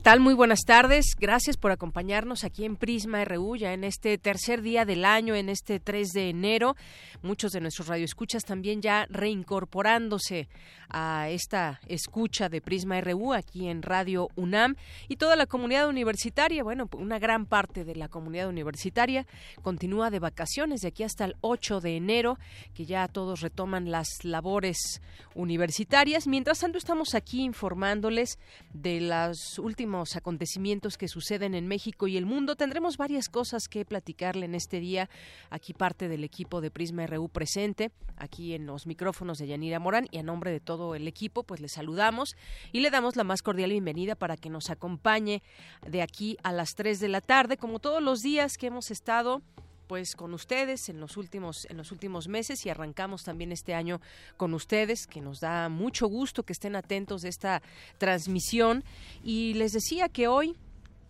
¿Qué tal? Muy buenas tardes. Gracias por acompañarnos aquí en Prisma RU, ya en este tercer día del año, en este 3 de enero. Muchos de nuestros radioescuchas también ya reincorporándose a esta escucha de Prisma RU aquí en Radio UNAM y toda la comunidad universitaria. Bueno, una gran parte de la comunidad universitaria continúa de vacaciones de aquí hasta el 8 de enero, que ya todos retoman las labores universitarias. Mientras tanto, estamos aquí informándoles de las últimas acontecimientos que suceden en México y el mundo. Tendremos varias cosas que platicarle en este día. Aquí parte del equipo de Prisma RU presente, aquí en los micrófonos de Yanira Morán y a nombre de todo el equipo, pues le saludamos y le damos la más cordial bienvenida para que nos acompañe de aquí a las 3 de la tarde, como todos los días que hemos estado pues con ustedes en los últimos en los últimos meses y arrancamos también este año con ustedes que nos da mucho gusto que estén atentos de esta transmisión. Y les decía que hoy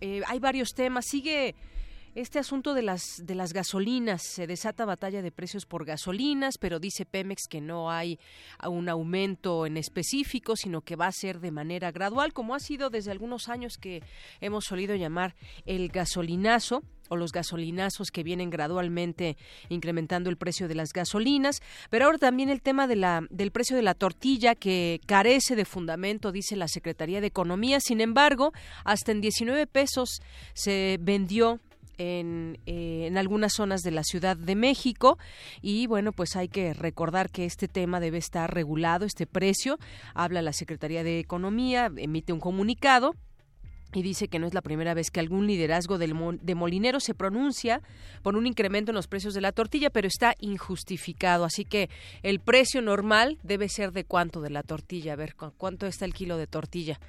eh, hay varios temas. Sigue este asunto de las de las gasolinas se desata batalla de precios por gasolinas, pero dice Pemex que no hay un aumento en específico, sino que va a ser de manera gradual, como ha sido desde algunos años que hemos solido llamar el gasolinazo o los gasolinazos que vienen gradualmente incrementando el precio de las gasolinas, pero ahora también el tema de la, del precio de la tortilla que carece de fundamento, dice la Secretaría de Economía. Sin embargo, hasta en 19 pesos se vendió en, eh, en, algunas zonas de la Ciudad de México y bueno pues hay que recordar que este tema debe estar regulado este precio habla la Secretaría de Economía emite un comunicado y dice que no es la primera vez que algún liderazgo del de molinero se pronuncia por un incremento en los precios de la tortilla, pero está injustificado. Así que el precio normal debe ser de cuánto de la tortilla. A ver, ¿cuánto está el kilo de tortilla?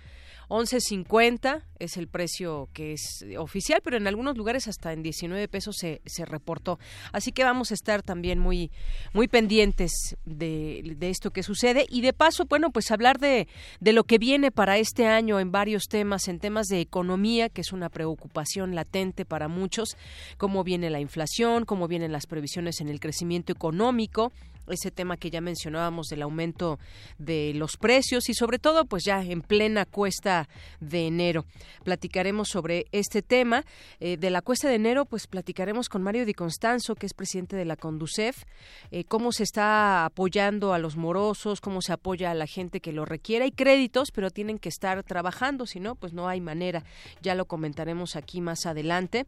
11.50 es el precio que es oficial, pero en algunos lugares hasta en 19 pesos se, se reportó. Así que vamos a estar también muy, muy pendientes de, de, esto que sucede y de paso, bueno, pues hablar de, de lo que viene para este año en varios temas, en temas de economía, que es una preocupación latente para muchos, cómo viene la inflación, cómo vienen las previsiones en el crecimiento económico, ese tema que ya mencionábamos del aumento de los precios y sobre todo pues ya en plena cuesta de enero. Platicaremos sobre este tema. Eh, de la cuesta de enero pues platicaremos con Mario Di Constanzo, que es presidente de la Conducef, eh, cómo se está apoyando a los morosos, cómo se apoya a la gente que lo requiere. Hay créditos, pero tienen que estar trabajando, si no, pues no hay manera. Ya lo comentaremos aquí más adelante.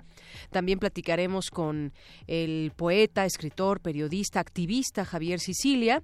También platicaremos con el poeta, escritor, periodista, activista Javier Sicilia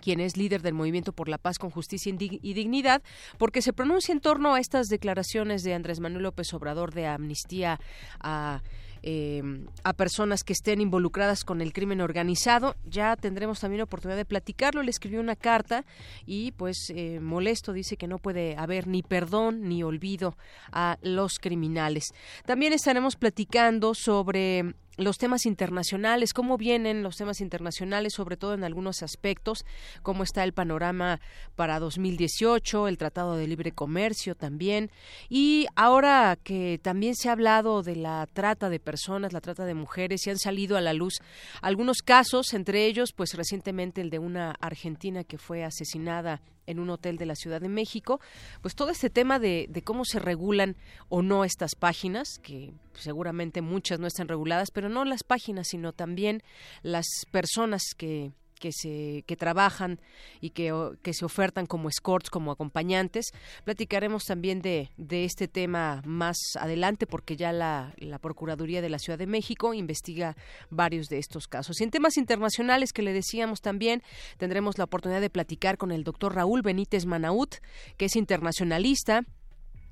quien es líder del Movimiento por la Paz con Justicia y Dignidad, porque se pronuncia en torno a estas declaraciones de Andrés Manuel López Obrador de amnistía a eh, a personas que estén involucradas con el crimen organizado. Ya tendremos también oportunidad de platicarlo. Le escribió una carta y pues eh, molesto dice que no puede haber ni perdón ni olvido a los criminales. También estaremos platicando sobre los temas internacionales, cómo vienen los temas internacionales, sobre todo en algunos aspectos, cómo está el panorama para 2018, el Tratado de Libre Comercio también, y ahora que también se ha hablado de la trata de personas, la trata de mujeres, y han salido a la luz algunos casos, entre ellos, pues recientemente el de una argentina que fue asesinada en un hotel de la Ciudad de México, pues todo este tema de, cómo se regulan o no estas páginas, que seguramente muchas no están reguladas, pero no las páginas, sino también las personas que que se que trabajan y que, que se ofertan como escorts, como acompañantes. Platicaremos también de, de este tema más adelante porque ya la, la, Procuraduría de la Ciudad de México investiga varios de estos casos. Y en temas internacionales que le decíamos también, tendremos la oportunidad de platicar con el doctor Raúl Benítez Manaut, que es internacionalista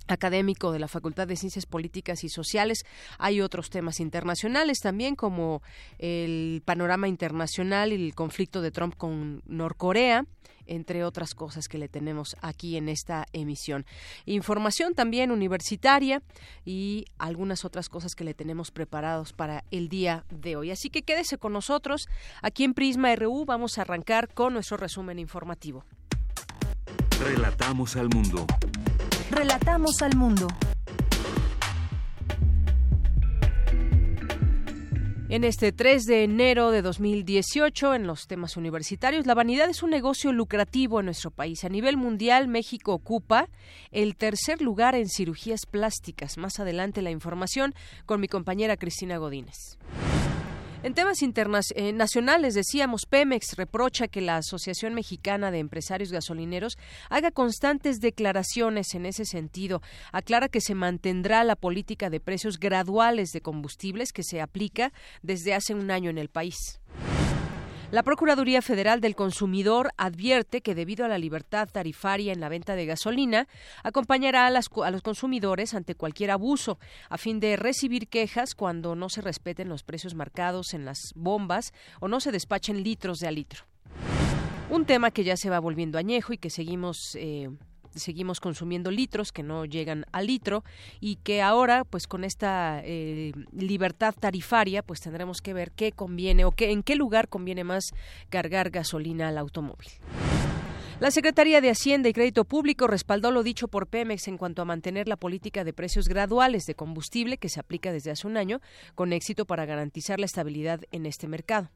académico de la Facultad de Ciencias Políticas y Sociales. Hay otros temas internacionales también, como el panorama internacional y el conflicto de Trump con Norcorea entre otras cosas que le tenemos aquí en esta emisión. Información también universitaria y algunas otras cosas que le tenemos preparados para el día de hoy. Así que quédese con nosotros. Aquí en Prisma RU vamos a arrancar con nuestro resumen informativo. Relatamos al mundo. Relatamos al mundo. En este 3 de enero de 2018, en los temas universitarios, la vanidad es un negocio lucrativo en nuestro país. A nivel mundial, México ocupa el tercer lugar en cirugías plásticas. Más adelante la información con mi compañera Cristina Godínez. En temas internacionales, eh, decíamos, Pemex reprocha que la Asociación Mexicana de Empresarios Gasolineros haga constantes declaraciones en ese sentido. Aclara que se mantendrá la política de precios graduales de combustibles que se aplica desde hace un año en el país. La Procuraduría Federal del Consumidor advierte que debido a la libertad tarifaria en la venta de gasolina, acompañará a, los consumidores ante cualquier abuso, a fin de recibir quejas cuando no se respeten los precios marcados en las bombas o no se despachen litros de a litro. Un tema que ya se va volviendo añejo y que seguimos eh, seguimos consumiendo litros que no llegan al litro y que ahora pues con esta eh, libertad tarifaria pues tendremos que ver qué conviene o qué, en qué lugar conviene más cargar gasolina al automóvil. La Secretaría de Hacienda y Crédito Público respaldó lo dicho por Pemex en cuanto a mantener la política de precios graduales de combustible que se aplica desde hace un año con éxito para garantizar la estabilidad en este mercado.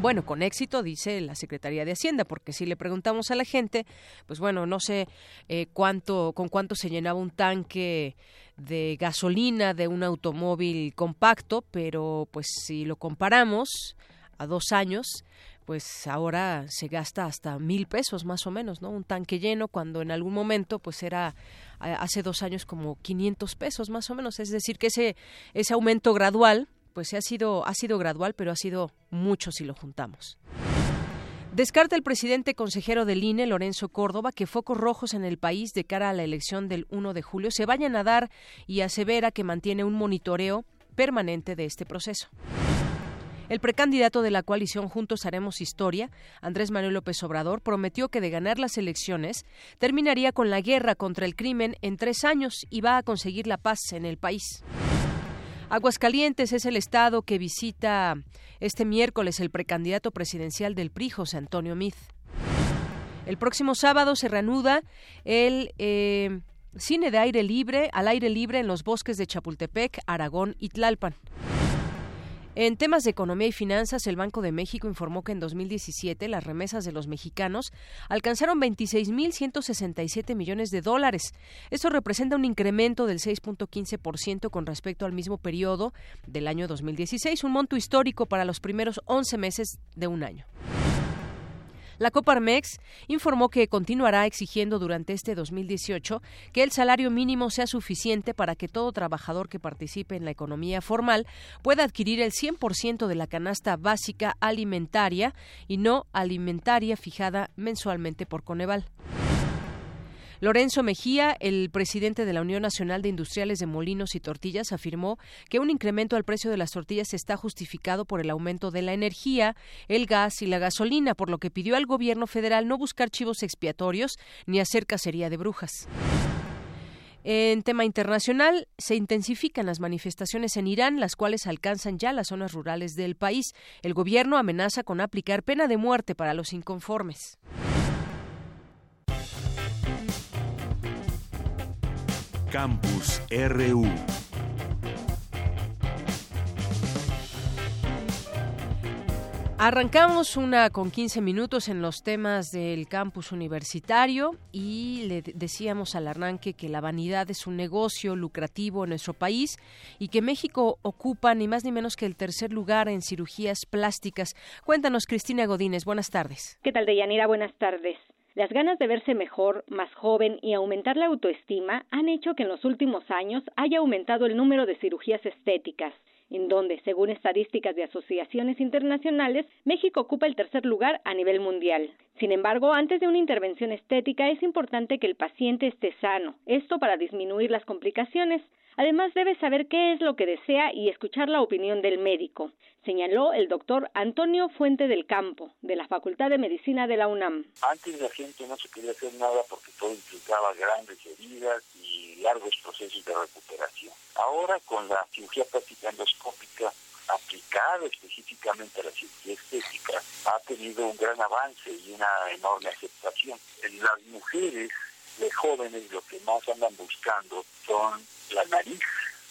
Bueno, con éxito, dice la Secretaría de Hacienda, porque si le preguntamos a la gente, pues bueno, no sé eh, cuánto, con cuánto se llenaba un tanque de gasolina de un automóvil compacto, pero pues si lo comparamos a dos años, pues ahora se gasta hasta mil pesos más o menos, ¿no? Un tanque lleno cuando en algún momento pues era hace dos años como 500 pesos más o menos. Es decir, que ese, ese aumento gradual pues ha sido, ha sido gradual, pero ha sido mucho si lo juntamos. Descarta el presidente consejero del INE, Lorenzo Córdoba, que focos rojos en el país de cara a la elección del 1 de julio se vayan a dar y asevera que mantiene un monitoreo permanente de este proceso. El precandidato de la coalición Juntos Haremos Historia, Andrés Manuel López Obrador, prometió que de ganar las elecciones terminaría con la guerra contra el crimen en tres años y va a conseguir la paz en el país. Aguascalientes es el estado que visita este miércoles el precandidato presidencial del PRI, José Antonio Mid. El próximo sábado se reanuda el eh, cine de aire libre, al aire libre en los bosques de Chapultepec, Aragón y Tlalpan. En temas de economía y finanzas, el Banco de México informó que en 2017 las remesas de los mexicanos alcanzaron 26.167 millones de dólares. Esto representa un incremento del 6.15% con respecto al mismo periodo del año 2016, un monto histórico para los primeros 11 meses de un año. La Coparmex informó que continuará exigiendo durante este 2018 que el salario mínimo sea suficiente para que todo trabajador que participe en la economía formal pueda adquirir el 100% de la canasta básica alimentaria y no alimentaria fijada mensualmente por Coneval. Lorenzo Mejía, el presidente de la Unión Nacional de Industriales de Molinos y Tortillas, afirmó que un incremento al precio de las tortillas está justificado por el aumento de la energía, el gas y la gasolina, por lo que pidió al gobierno federal no buscar chivos expiatorios ni hacer cacería de brujas. En tema internacional, se intensifican las manifestaciones en Irán, las cuales alcanzan ya las zonas rurales del país. El gobierno amenaza con aplicar pena de muerte para los inconformes. Campus RU. Arrancamos una con 15 minutos en los temas del campus universitario y le decíamos al arranque que la vanidad es un negocio lucrativo en nuestro país y que México ocupa ni más ni menos que el tercer lugar en cirugías plásticas. Cuéntanos, Cristina Godínez, buenas tardes. ¿Qué tal, Deyanira? Buenas tardes. Las ganas de verse mejor, más joven y aumentar la autoestima han hecho que en los últimos años haya aumentado el número de cirugías estéticas. en donde, según estadísticas de asociaciones internacionales, México ocupa el tercer lugar a nivel mundial. Sin embargo, antes de una intervención estética es importante que el paciente esté sano, esto para disminuir las complicaciones. Además, debe saber qué es lo que desea y escuchar la opinión del médico, señaló el doctor Antonio Fuente del Campo, de la Facultad de Medicina de la UNAM. Antes la gente no se quería hacer nada porque todo implicaba grandes heridas y largos procesos de recuperación. Ahora, con la cirugía plástica endoscópica aplicada específicamente a la cirugía estética, ha tenido un gran avance y una enorme aceptación. En las mujeres de jóvenes lo que más andan buscando son la nariz,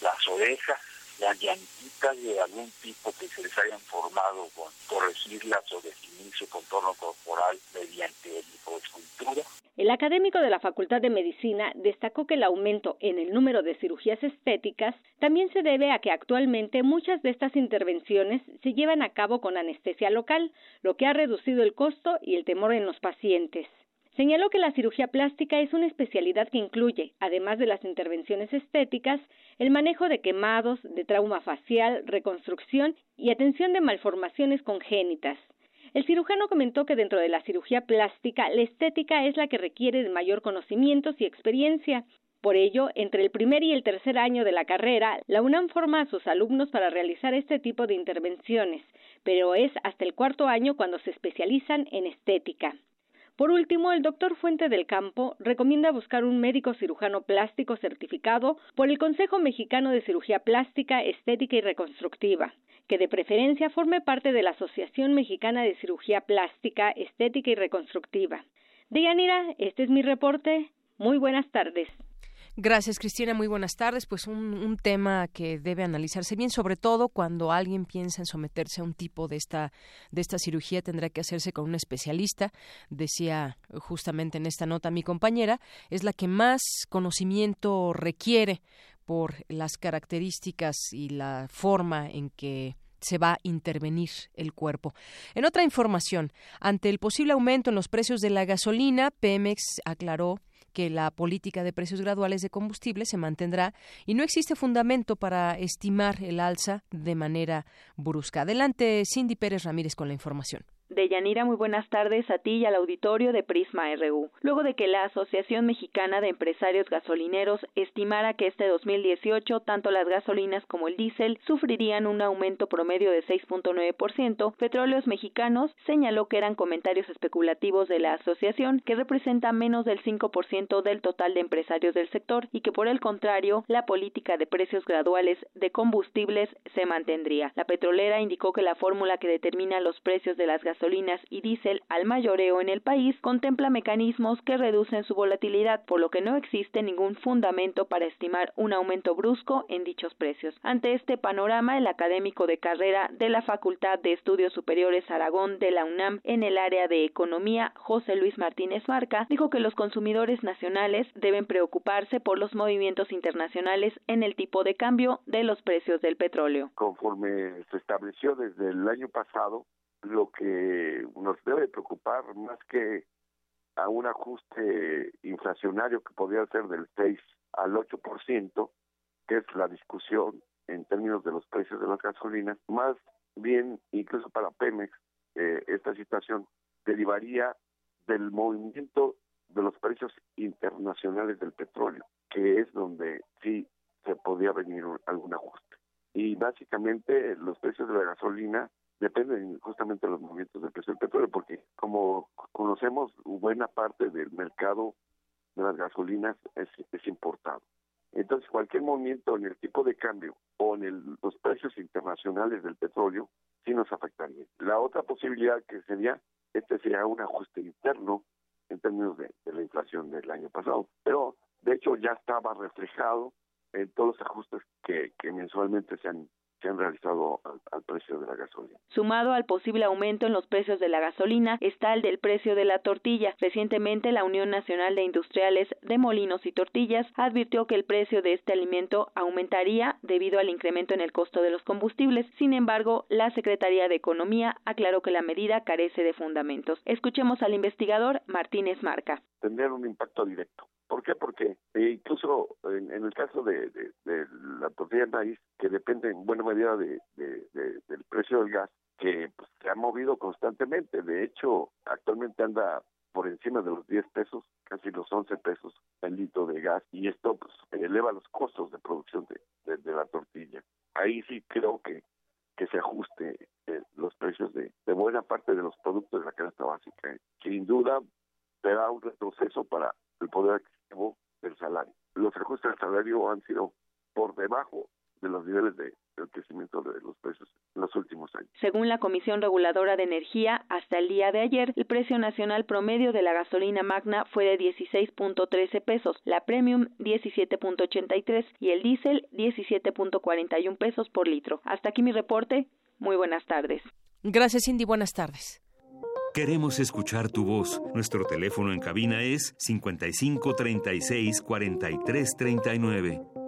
las orejas, las llantitas de algún tipo que se les hayan formado con corregirlas o definir su contorno corporal mediante lipoescultura. El académico de la Facultad de Medicina destacó que el aumento en el número de cirugías estéticas también se debe a que actualmente muchas de estas intervenciones se llevan a cabo con anestesia local, lo que ha reducido el costo y el temor en los pacientes. Señaló que la cirugía plástica es una especialidad que incluye, además de las intervenciones estéticas, el manejo de quemados, de trauma facial, reconstrucción y atención de malformaciones congénitas. El cirujano comentó que dentro de la cirugía plástica, la estética es la que requiere de mayor conocimientos y experiencia. Por ello, entre el primer y el tercer año de la carrera, la UNAM forma a sus alumnos para realizar este tipo de intervenciones, pero es hasta el cuarto año cuando se especializan en estética. Por último, el doctor Fuente del Campo recomienda buscar un médico cirujano plástico certificado por el Consejo Mexicano de Cirugía Plástica, Estética y Reconstructiva, que de preferencia forme parte de la Asociación Mexicana de Cirugía Plástica, Estética y Reconstructiva. Deyanira, este es mi reporte. Muy buenas tardes. Gracias, Cristina. Muy buenas tardes. Pues un, tema que debe analizarse bien, sobre todo cuando alguien piensa en someterse a un tipo de esta, de esta cirugía, tendrá que hacerse con un especialista. Decía justamente en esta nota mi compañera, es la que más conocimiento requiere por las características y la forma en que se va a intervenir el cuerpo. En otra información, ante el posible aumento en los precios de la gasolina, Pemex aclaró que la política de precios graduales de combustible se mantendrá y no existe fundamento para estimar el alza de manera brusca. Adelante, Cindy Pérez Ramírez con la información. Deyanira, muy buenas tardes a ti y al auditorio de Prisma RU. Luego de que la Asociación Mexicana de Empresarios Gasolineros estimara que este 2018 tanto las gasolinas como el diésel sufrirían un aumento promedio de 6.9%, Petróleos Mexicanos señaló que eran comentarios especulativos de la asociación que representa menos del 5% del total de empresarios del sector y que por el contrario la política de precios graduales de combustibles se mantendría. La petrolera indicó que la fórmula que determina los precios de las gasolinas gasolinas y diésel al mayoreo en el país contempla mecanismos que reducen su volatilidad, por lo que no existe ningún fundamento para estimar un aumento brusco en dichos precios. Ante este panorama, el académico de carrera de la Facultad de Estudios Superiores Aragón de la UNAM en el área de Economía, José Luis Martínez Marca, dijo que los consumidores nacionales deben preocuparse por los movimientos internacionales en el tipo de cambio de los precios del petróleo. Conforme se estableció desde el año pasado, lo que nos debe preocupar más que a un ajuste inflacionario que podría ser del 6 al 8%, que es la discusión en términos de los precios de las gasolinas, más bien incluso para Pemex, eh, esta situación derivaría del movimiento de los precios internacionales del petróleo, que es donde sí se podría venir algún ajuste. Y básicamente los precios de la gasolina dependen justamente de los movimientos del precio del petróleo, porque como conocemos, buena parte del mercado de las gasolinas es, es importado. Entonces, cualquier movimiento en el tipo de cambio o en los precios internacionales del petróleo sí nos afectaría. La otra posibilidad que sería, este sería un ajuste interno en términos de, de la inflación del año pasado, pero de hecho ya estaba reflejado en todos los ajustes que, que mensualmente se han se han realizado al, precio de la gasolina. Sumado al posible aumento en los precios de la gasolina está el del precio de la tortilla. Recientemente la Unión Nacional de Industriales de Molinos y Tortillas advirtió que el precio de este alimento aumentaría debido al incremento en el costo de los combustibles. Sin embargo, la Secretaría de Economía aclaró que la medida carece de fundamentos. Escuchemos al investigador Martínez Marca. Tendría un impacto directo. ¿Por qué? Porque eh, incluso en, en el caso de, la tortilla de maíz, que depende en buena medida de, del precio del gas, que pues, se ha movido constantemente. De hecho, actualmente anda por encima de los 10 pesos, casi los 11 pesos el litro de gas, y esto pues, eleva los costos de producción de, de, la tortilla. Ahí sí creo que, que se ajuste eh, los precios de, de buena parte de los productos de la canasta básica, ¿eh? sin duda será un retroceso para el poder adquisitivo del salario. Los ajustes del salario han sido por debajo de los niveles de, del crecimiento de los precios en los últimos años. Según la Comisión Reguladora de Energía, hasta el día de ayer, el precio nacional promedio de la gasolina magna fue de 16.13 pesos, la premium 17.83 y el diésel 17.41 pesos por litro. Hasta aquí mi reporte. Muy buenas tardes. Gracias, Cindy. Buenas tardes. Queremos escuchar tu voz. Nuestro teléfono en cabina es 55 36 43 39.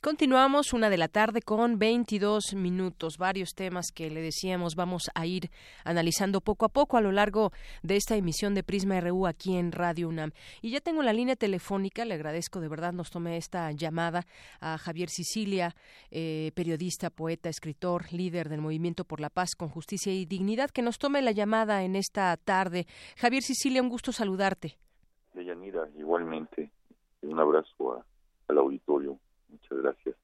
Continuamos una de la tarde con 22 minutos, varios temas que le decíamos vamos a ir analizando poco a poco a lo largo de esta emisión de Prisma RU aquí en Radio UNAM. Y ya tengo la línea telefónica, le agradezco de verdad, nos tomé esta llamada a Javier Sicilia, eh, periodista, poeta, escritor, líder del Movimiento por la Paz con Justicia y Dignidad, que nos tome la llamada en esta tarde. Javier Sicilia, un gusto saludarte. Deyanira, igualmente, un abrazo al auditorio Gracias.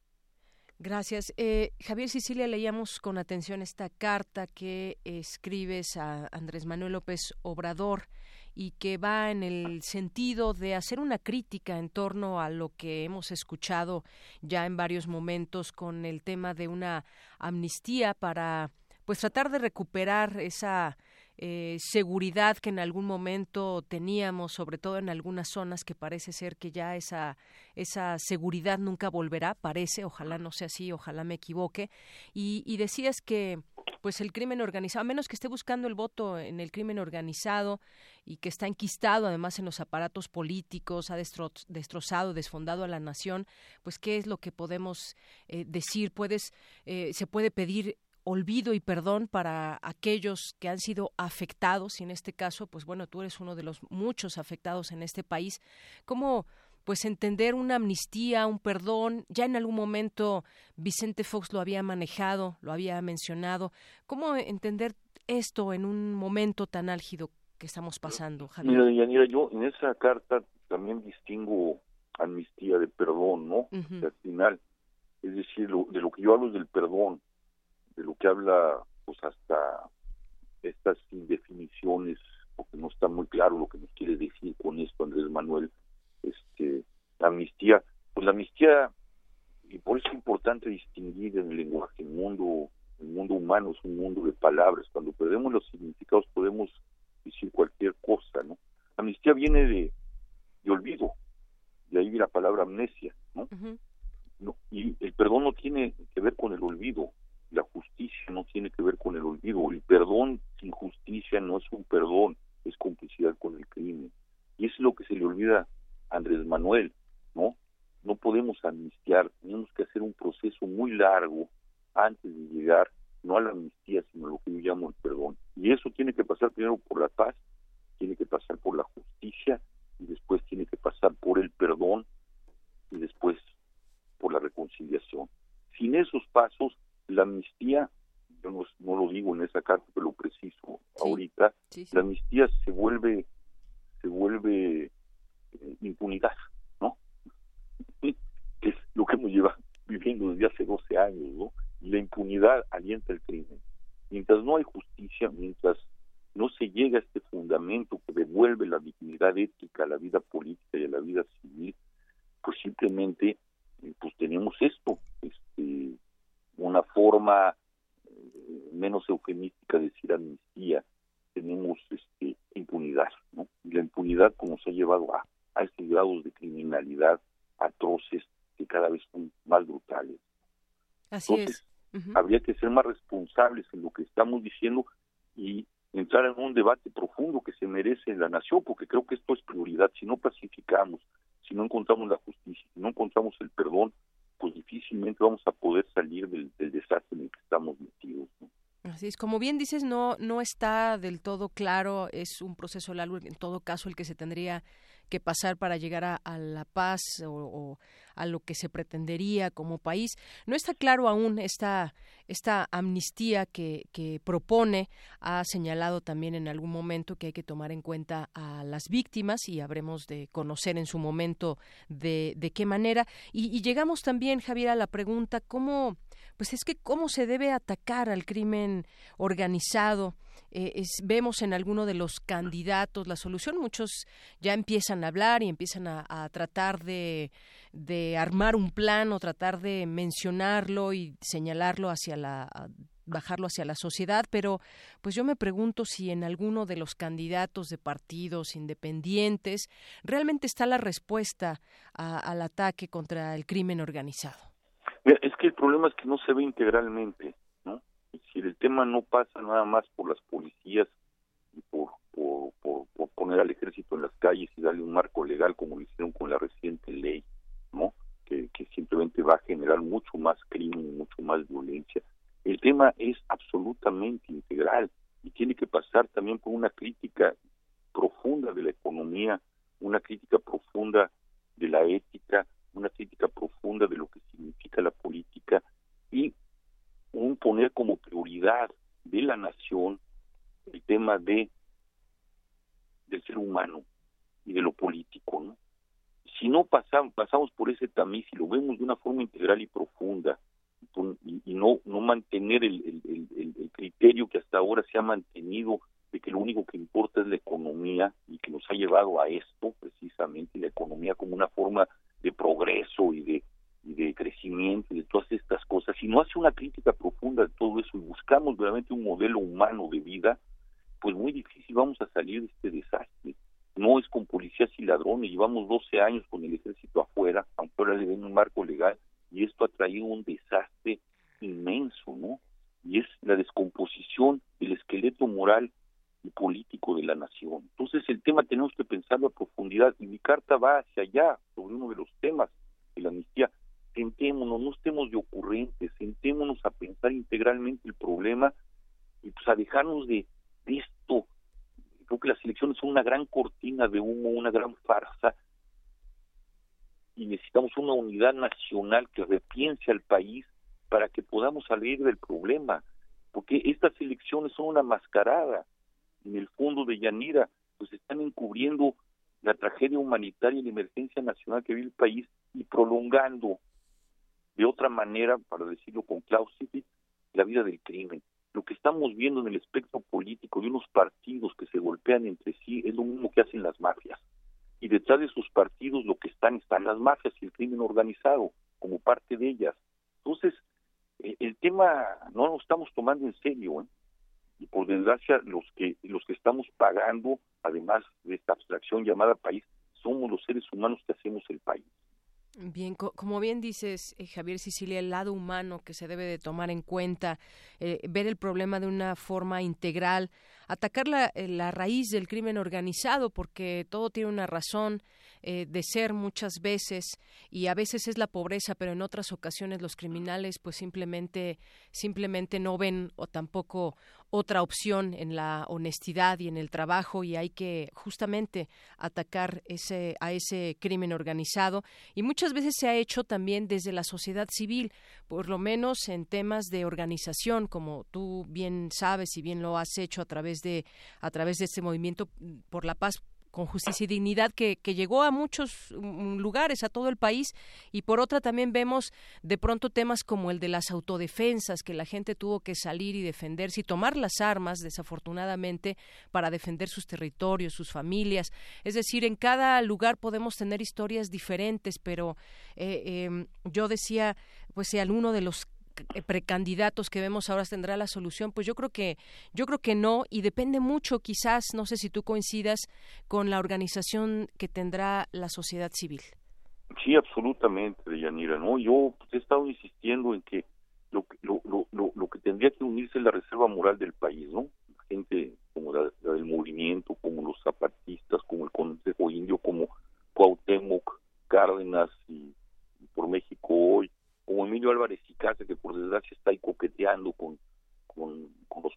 Gracias. Eh, Javier Sicilia, leíamos con atención esta carta que escribes a Andrés Manuel López Obrador y que va en el sentido de hacer una crítica en torno a lo que hemos escuchado ya en varios momentos con el tema de una amnistía para pues tratar de recuperar esa eh, seguridad que en algún momento teníamos, sobre todo en algunas zonas que parece ser que ya esa, esa seguridad nunca volverá, parece, ojalá no sea así, ojalá me equivoque. Y, y decías que pues el crimen organizado, a menos que esté buscando el voto en el crimen organizado y que está enquistado además en los aparatos políticos, ha destrozado, desfondado a la nación, pues qué es lo que podemos eh, decir, puedes, eh, se puede pedir olvido y perdón para aquellos que han sido afectados y en este caso pues bueno tú eres uno de los muchos afectados en este país cómo pues entender una amnistía un perdón ya en algún momento Vicente Fox lo había manejado lo había mencionado. Cómo entender esto en un momento tan álgido que estamos pasando Javier mira Yanira yo en esa carta también distingo amnistía de perdón no al final es decir de lo que yo hablo es del perdón de lo que habla pues hasta estas indefiniciones porque no está muy claro lo que nos quiere decir con esto Andrés Manuel este la amnistía. Pues la amnistía y por eso es importante distinguir en el lenguaje el mundo el mundo humano es un mundo de palabras. Cuando perdemos los significados podemos decir cualquier cosa no amnistía viene de, de olvido. De ahí la palabra amnesia ¿no? no y el perdón no tiene que ver con el olvido la justicia no tiene que ver con el olvido. El perdón sin justicia no es un perdón, es complicidad con el crimen. Y eso es lo que se le olvida a Andrés Manuel, ¿no? No podemos amnistiar, tenemos que hacer un proceso muy largo antes de llegar no a la amnistía, sino a lo que yo llamo el perdón. Y eso tiene que pasar primero por la paz, tiene que pasar por la justicia y después tiene que pasar por el perdón y después por la reconciliación. Sin esos pasos la amnistía, yo no, lo digo en esa carta, pero lo preciso ahorita, la amnistía se vuelve, se vuelve eh, impunidad, ¿no? es lo que hemos llevado viviendo desde hace 12 años, ¿no? Y la impunidad alienta el crimen. Mientras no hay justicia, mientras no se llega a este fundamento que devuelve la dignidad ética a la vida política y a la vida civil, pues simplemente eh, pues tenemos esto, este una forma eh, menos eufemística de decir amnistía, tenemos este, impunidad, ¿no? Y la impunidad como se ha llevado a, a estos grados de criminalidad atroces que cada vez son más brutales. Así es. Habría que ser más responsables en lo que estamos diciendo y entrar en un debate profundo que se merece la nación, porque creo que esto es prioridad. Si no pacificamos, si no encontramos la justicia, si no encontramos el perdón, pues difícilmente vamos a poder salir del, desastre en el que estamos metidos. Así es, como bien dices, no, no está del todo claro, es un proceso largo, en todo caso el que se tendría que pasar para llegar a, la paz o, a lo que se pretendería como país. No está claro aún esta, esta amnistía que, que propone. Ha señalado también en algún momento que hay que tomar en cuenta a las víctimas y habremos de conocer en su momento de, de qué manera. Y, y llegamos también, Javier, a la pregunta, ¿cómo, pues es que cómo se debe atacar al crimen organizado? Eh, vemos en alguno de los candidatos la solución. Muchos ya empiezan a hablar y empiezan a, tratar de, armar un plan o tratar de mencionarlo y señalarlo hacia la bajarlo hacia la sociedad, pero pues yo me pregunto si en alguno de los candidatos de partidos independientes realmente está la respuesta al ataque contra el crimen organizado. Es el problema es que no se ve integralmente si el tema no pasa nada más por las policías y por, por, poner al ejército en las calles y darle un marco legal como lo hicieron con la reciente ley, ¿no? Que, que simplemente va a generar mucho más crimen, mucho más violencia. El tema es absolutamente integral y tiene que pasar también por una crítica profunda de la economía, una crítica profunda de la ética, una crítica profunda de lo que significa la política y un poner como prioridad de la nación el tema de del ser humano y de lo político, ¿no? Si no pasamos, pasamos por ese tamiz y lo vemos de una forma integral y profunda y, no no mantener el, el, criterio que hasta ahora se ha mantenido de que lo único que importa es la economía y que nos ha llevado a esto precisamente la economía como una forma de progreso y de y de crecimiento y de todas estas cosas, si no hace una crítica profunda de todo eso y buscamos realmente un modelo humano de vida, pues muy difícil vamos a salir de este desastre. No es con policías y ladrones, llevamos 12 años con el ejército afuera, aunque ahora le den un marco legal, y esto ha traído un desastre inmenso, ¿no? Y es la descomposición del esqueleto moral y político de la nación. Entonces el tema tenemos que pensarlo a profundidad y mi carta va hacia allá sobre uno de los temas de la amnistía sentémonos, no estemos de ocurrentes, sentémonos a pensar integralmente el problema y pues a dejarnos de, esto. Creo que las elecciones son una gran cortina de humo, una gran farsa y necesitamos una unidad nacional que repiense al país para que podamos salir del problema, porque estas elecciones son una mascarada. En el fondo de Yanira, pues están encubriendo la tragedia humanitaria y la emergencia nacional que vive el país y prolongando de otra manera, para decirlo con Clausewitz, la vida del crimen. Lo que estamos viendo en el espectro político de unos partidos que se golpean entre sí es lo mismo que hacen las mafias. Y detrás de esos partidos lo que están están las mafias y el crimen organizado como parte de ellas. Entonces, eh, el tema no lo estamos tomando en serio, ¿eh? y por desgracia los que los que estamos pagando, además de esta abstracción llamada país, somos los seres humanos que hacemos el país. Bien, como bien dices, eh, Javier Sicilia, el lado humano que se debe de tomar en cuenta, eh, ver el problema de una forma integral, atacar la, eh, la, raíz del crimen organizado, porque todo tiene una razón de ser muchas veces y a veces es la pobreza, pero en otras ocasiones los criminales pues simplemente simplemente no ven o tampoco otra opción en la honestidad y en el trabajo y hay que justamente atacar ese a ese crimen organizado. Y muchas veces se ha hecho también desde la sociedad civil, por lo menos en temas de organización, como tú bien sabes y bien lo has hecho a través de a través de este movimiento por la paz con justicia y dignidad que, llegó a muchos mm, lugares, a todo el país, y por otra también vemos de pronto temas como el de las autodefensas, que la gente tuvo que salir y defenderse y tomar las armas, desafortunadamente, para defender sus territorios, sus familias. Es decir, en cada lugar podemos tener historias diferentes, pero eh, em, yo decía, pues si alguno de los precandidatos que vemos ahora tendrá la solución pues yo creo que yo creo que no y depende mucho quizás no sé si tú coincidas con la organización que tendrá la sociedad civil. Sí absolutamente Yanira no yo he estado insistiendo en que lo, lo, lo, lo, que tendría que unirse es la reserva moral del país no gente como la, del movimiento como los zapatistas como el Consejo Indio como Cuauhtémoc Cárdenas y por México hoy como Emilio Álvarez y Casa, que por desgracia está ahí coqueteando con, con, los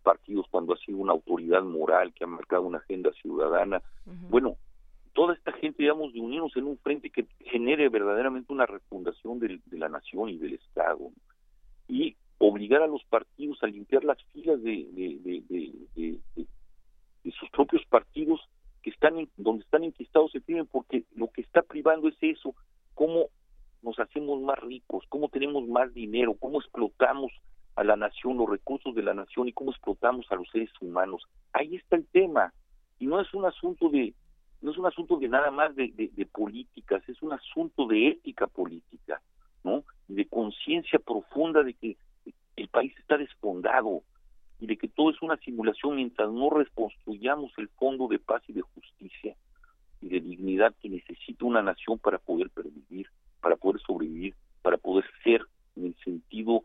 moral, que ha marcado una agenda ciudadana. Bueno, toda esta gente, digamos, de unirnos en un frente que genere verdaderamente una refundación de, la nación y del Estado. Y obligar a los partidos a limpiar las filas de, de, sus propios partidos que están en, donde están enquistados se tienen porque lo que está privando es eso, cómo nos hacemos más ricos, cómo tenemos más dinero, cómo explotamos a la nación, los recursos de la nación y cómo explotamos a los seres humanos. Ahí está el tema. Y no es un asunto de no es un asunto de nada más de, políticas, es un asunto de ética política, ¿no? De conciencia profunda de que el país está despondado y de que todo es una simulación mientras no reconstruyamos el fondo de paz y de justicia y de dignidad que necesita una nación para poder pervivir, para poder sobrevivir, para poder ser en el sentido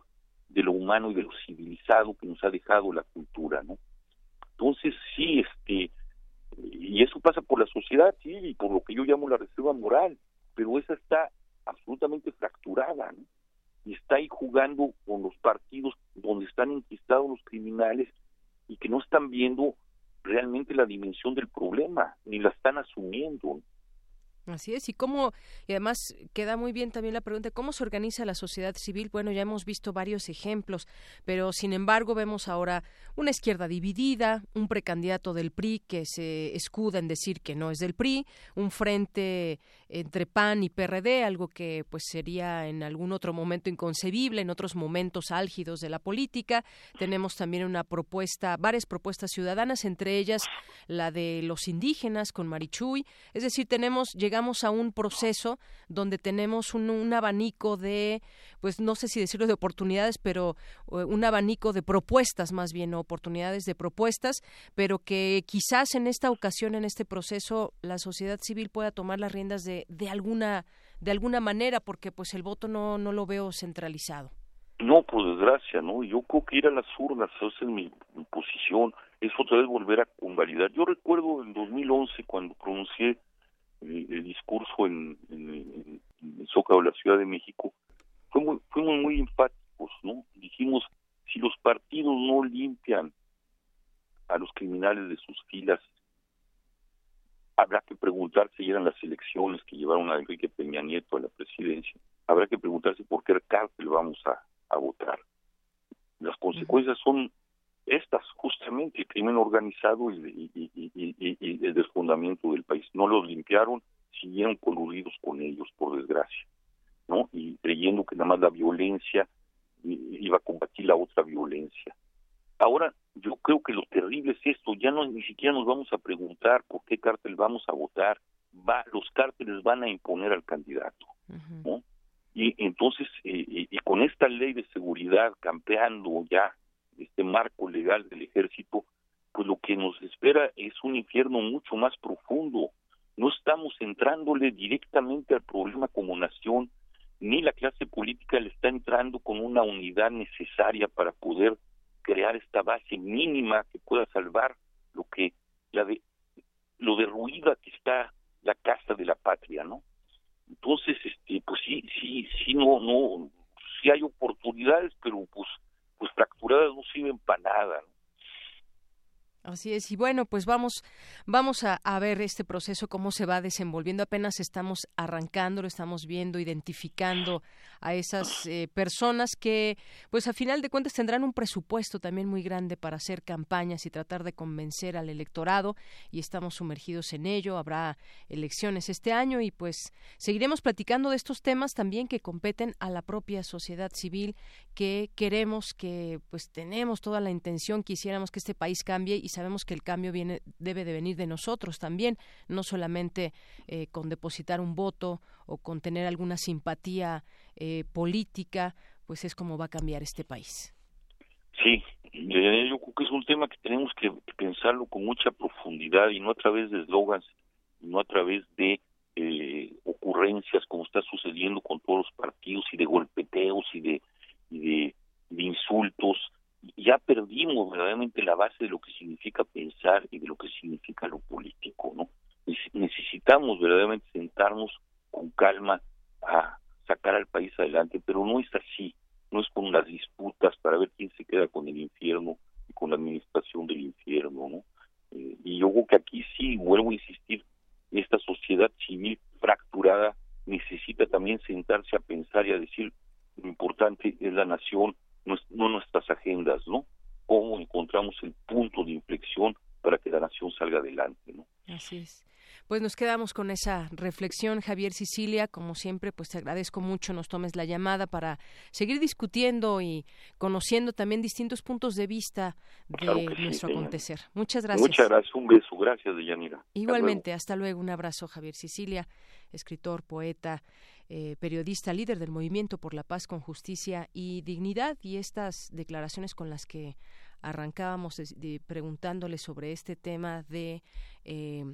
de lo humano y de lo civilizado que nos ha dejado la cultura, ¿no? Entonces, sí, este, y eso pasa por la sociedad, sí, y por lo que yo llamo la reserva moral, pero esa está absolutamente fracturada, ¿no? Y está ahí jugando con los partidos donde están enquistados los criminales y que no están viendo realmente la dimensión del problema, ni la están asumiendo. Así es, y cómo, y además queda muy bien también la pregunta, ¿cómo se organiza la sociedad civil? Bueno, ya hemos visto varios ejemplos, pero sin embargo vemos ahora una izquierda dividida, un precandidato del PRI que se escuda en decir que no es del PRI, un frente entre PAN y PRD, algo que pues sería en algún otro momento inconcebible, en otros momentos álgidos de la política. Tenemos también una propuesta, varias propuestas ciudadanas, entre ellas la de los indígenas con Marichuy, es decir, tenemos llegamos a un proceso donde tenemos un, abanico de, pues no sé si decirlo de oportunidades, pero un abanico de propuestas más bien, oportunidades de propuestas, pero que quizás en esta ocasión, en este proceso, la sociedad civil pueda tomar las riendas de, de alguna de alguna manera, porque pues el voto no, no lo veo centralizado. No, por desgracia, ¿no? Yo creo que ir a las urnas, esa es mi, posición, es otra vez volver a convalidar. Yo recuerdo en 2011 cuando pronuncié el, discurso en, en, el Zócalo de la Ciudad de México, fuimos, fuimos muy enfáticos, ¿no? Dijimos, si los partidos no limpian a los criminales de sus filas, habrá que preguntarse, y eran las elecciones que llevaron a Enrique Peña Nieto a la presidencia, habrá que preguntarse por qué cárcel vamos a votar. Las consecuencias son estas, justamente el crimen organizado y, el desfundamiento del país. No los limpiaron, siguieron coludidos con ellos, por desgracia, ¿no? Y creyendo que nada más la violencia iba a combatir la otra violencia. Ahora, yo creo que lo terrible es esto, ya no ni siquiera nos vamos a preguntar por qué cártel vamos a votar, va, los cárteles van a imponer al candidato, ¿no? Y entonces, eh, y con esta ley de seguridad campeando ya este marco legal del ejército, pues lo que nos espera es un infierno mucho más profundo. No estamos entrándole directamente al problema como nación, ni la clase política le está entrando con una unidad necesaria para poder crear esta base mínima que pueda salvar lo que la de lo derruida que está la casa de la patria, ¿no? Entonces, este, pues sí, sí, sí, no, no, sí hay oportunidades, pero pues pues fracturadas no sirven para nada. Así es, y bueno, pues vamos, vamos a, ver este proceso, cómo se va desenvolviendo. Apenas estamos arrancando, lo estamos viendo, identificando a esas eh, personas que, pues a final de cuentas, tendrán un presupuesto también muy grande para hacer campañas y tratar de convencer al electorado, y estamos sumergidos en ello. Habrá elecciones este año y pues seguiremos platicando de estos temas también que competen a la propia sociedad civil, que queremos, que pues tenemos toda la intención, quisiéramos que este país cambie y sabemos que el cambio viene, debe de venir de nosotros también, no solamente eh, con depositar un voto o con tener alguna simpatía eh, política, pues es como va a cambiar este país. Sí, yo creo que es un tema que tenemos que pensarlo con mucha profundidad y no a través de eslogans, no a través de eh, ocurrencias como está sucediendo con todos los partidos y de golpeteos y de, insultos ya perdimos verdaderamente la base de lo que significa pensar y de lo que significa lo político, ¿no? Necesitamos verdaderamente sentarnos con calma a sacar al país adelante, pero no es así, no es con las disputas para ver quién se queda con el infierno y con la administración del infierno, ¿no? sí, vuelvo a insistir, esta sociedad civil fracturada necesita también sentarse a pensar y a decir lo importante es la nación, no, nuestras agendas, ¿no? Cómo encontramos el punto de inflexión para que la nación salga adelante, ¿no? Así es. Pues nos quedamos con esa reflexión, Javier Sicilia. Como siempre, pues te agradezco mucho nos tomes la llamada para seguir discutiendo y conociendo también distintos puntos de vista de nuestro acontecer. Muchas gracias. Muchas gracias. Un beso. Gracias, Deyanira. Igualmente. Hasta luego. Un abrazo, Javier Sicilia, escritor, poeta. Eh, periodista líder del movimiento por la paz con justicia y dignidad y estas declaraciones con las que arrancábamos preguntándole sobre este tema de eh,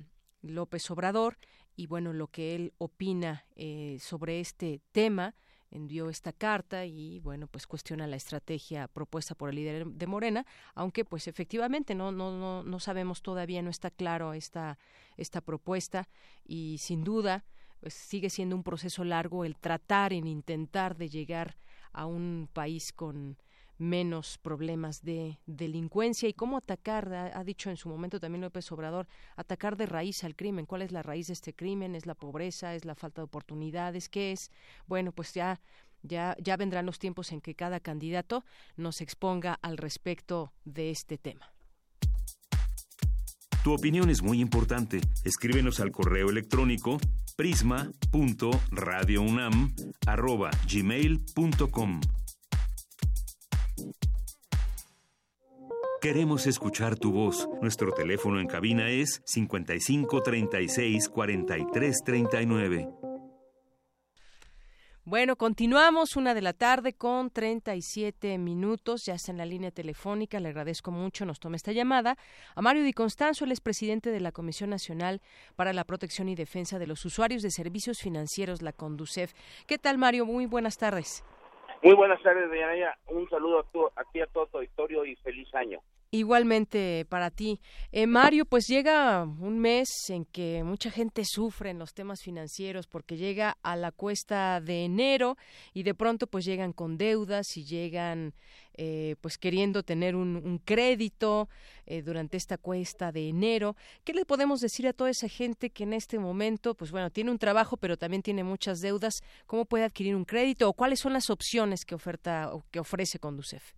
López Obrador y bueno, lo que él opina eh, sobre este tema envió esta carta y bueno pues cuestiona la estrategia propuesta por el líder de Morena aunque pues efectivamente no no no no sabemos todavía no está claro esta esta propuesta y sin duda pues sigue siendo un proceso largo el tratar en intentar de llegar a un país con menos problemas de delincuencia y cómo atacar, ha, dicho en su momento también López Obrador, atacar de raíz al crimen. ¿Cuál es la raíz de este crimen? ¿Es la pobreza? ¿Es la falta de oportunidades? ¿Qué es? Bueno, pues ya ya, ya vendrán los tiempos en que cada candidato nos exponga al respecto de este tema. Tu opinión es muy importante. Escríbenos al correo electrónico prisma.radiounam@gmail.com. Queremos escuchar tu voz. Nuestro teléfono en cabina es 55 36 43 39. Bueno, continuamos una de la tarde con 37 minutos. Ya está en la línea telefónica. Le agradezco mucho. Nos toma esta llamada. A Mario Di Constanzo, él es presidente de la Comisión Nacional para la Protección y Defensa de los Usuarios de Servicios Financieros, la CONDUCEF. ¿Qué tal, Mario? Muy buenas tardes. Muy buenas tardes, Diana. Un saludo a aquí a todo tu auditorio y feliz año. Igualmente para ti. Eh, Mario, pues llega un mes en que mucha gente sufre en los temas financieros porque llega a la cuesta de enero y de pronto pues llegan con deudas y llegan eh, pues queriendo tener un, crédito eh, durante esta cuesta de enero. ¿Qué le podemos decir a toda esa gente que en este momento pues bueno tiene un trabajo pero también tiene muchas deudas? ¿Cómo puede adquirir un crédito o cuáles son las opciones que oferta o que ofrece Conducef?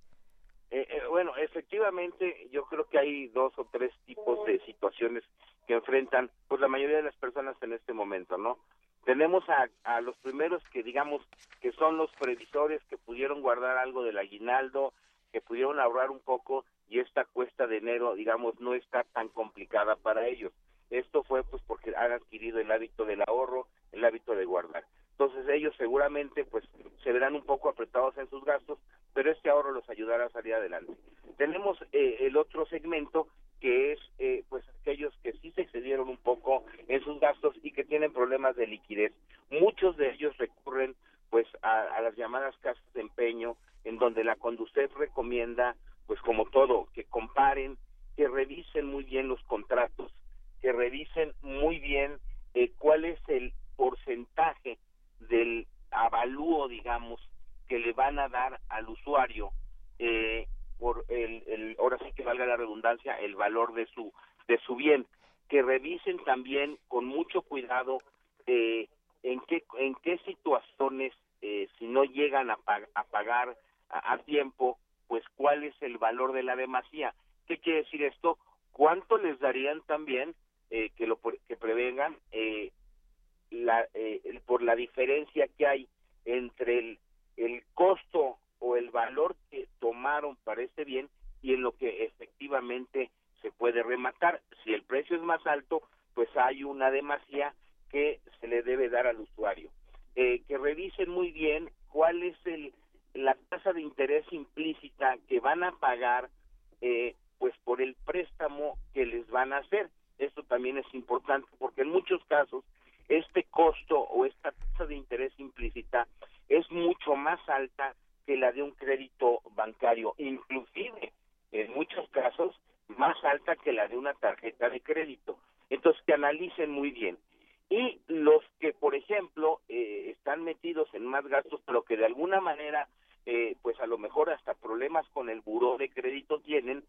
Eh, eh, bueno, efectivamente, yo creo que hay dos o tres tipos de situaciones que enfrentan pues la mayoría de las personas en este momento, ¿no? Tenemos a, a los primeros que digamos que son los previsores que pudieron guardar algo del aguinaldo, que pudieron ahorrar un poco y esta cuesta de enero, digamos, no está tan complicada para ellos. Esto fue pues porque han adquirido el hábito del ahorro, el hábito de guardar. Entonces ellos seguramente pues se verán un poco apretados en sus gastos, pero este ahorro los ayudará a salir adelante. Tenemos eh, el otro segmento que es eh, pues aquellos que sí se excedieron un poco en sus gastos y que tienen problemas de liquidez. Muchos de ellos recurren pues a, las llamadas casas de empeño en donde la Conducef recomienda pues como todo que comparen, que revisen muy bien los contratos, que revisen muy bien eh, cuál es el porcentaje del avalúo, digamos, que le van a dar al usuario eh, por el, el, ahora sí que valga la redundancia, el valor de su, de su bien. Que revisen también con mucho cuidado eh, en, qué, en qué situaciones, eh, si no llegan a, pagar a, tiempo, pues cuál es el valor de la demasía. ¿Qué quiere decir esto? ¿Cuánto les darían también eh, que lo que prevengan eh, la, eh, por la diferencia que hay entre el, el costo o el valor que tomaron para este bien y en lo que efectivamente se puede rematar. Si el precio es más alto, pues hay una demasía que se le debe dar al usuario. Eh, que revisen muy bien cuál es el, la tasa de interés implícita que van a pagar eh, pues por el préstamo que les van a hacer. Esto también es importante porque en muchos casos este costo o esta tasa de interés implícita es mucho más alta que la de un crédito bancario, inclusive en muchos casos más alta que la de una tarjeta de crédito. Entonces que analicen muy bien. Y los que, por ejemplo, eh, están metidos en más gastos, pero que de alguna manera, eh, pues a lo mejor hasta problemas con el buró de crédito tienen,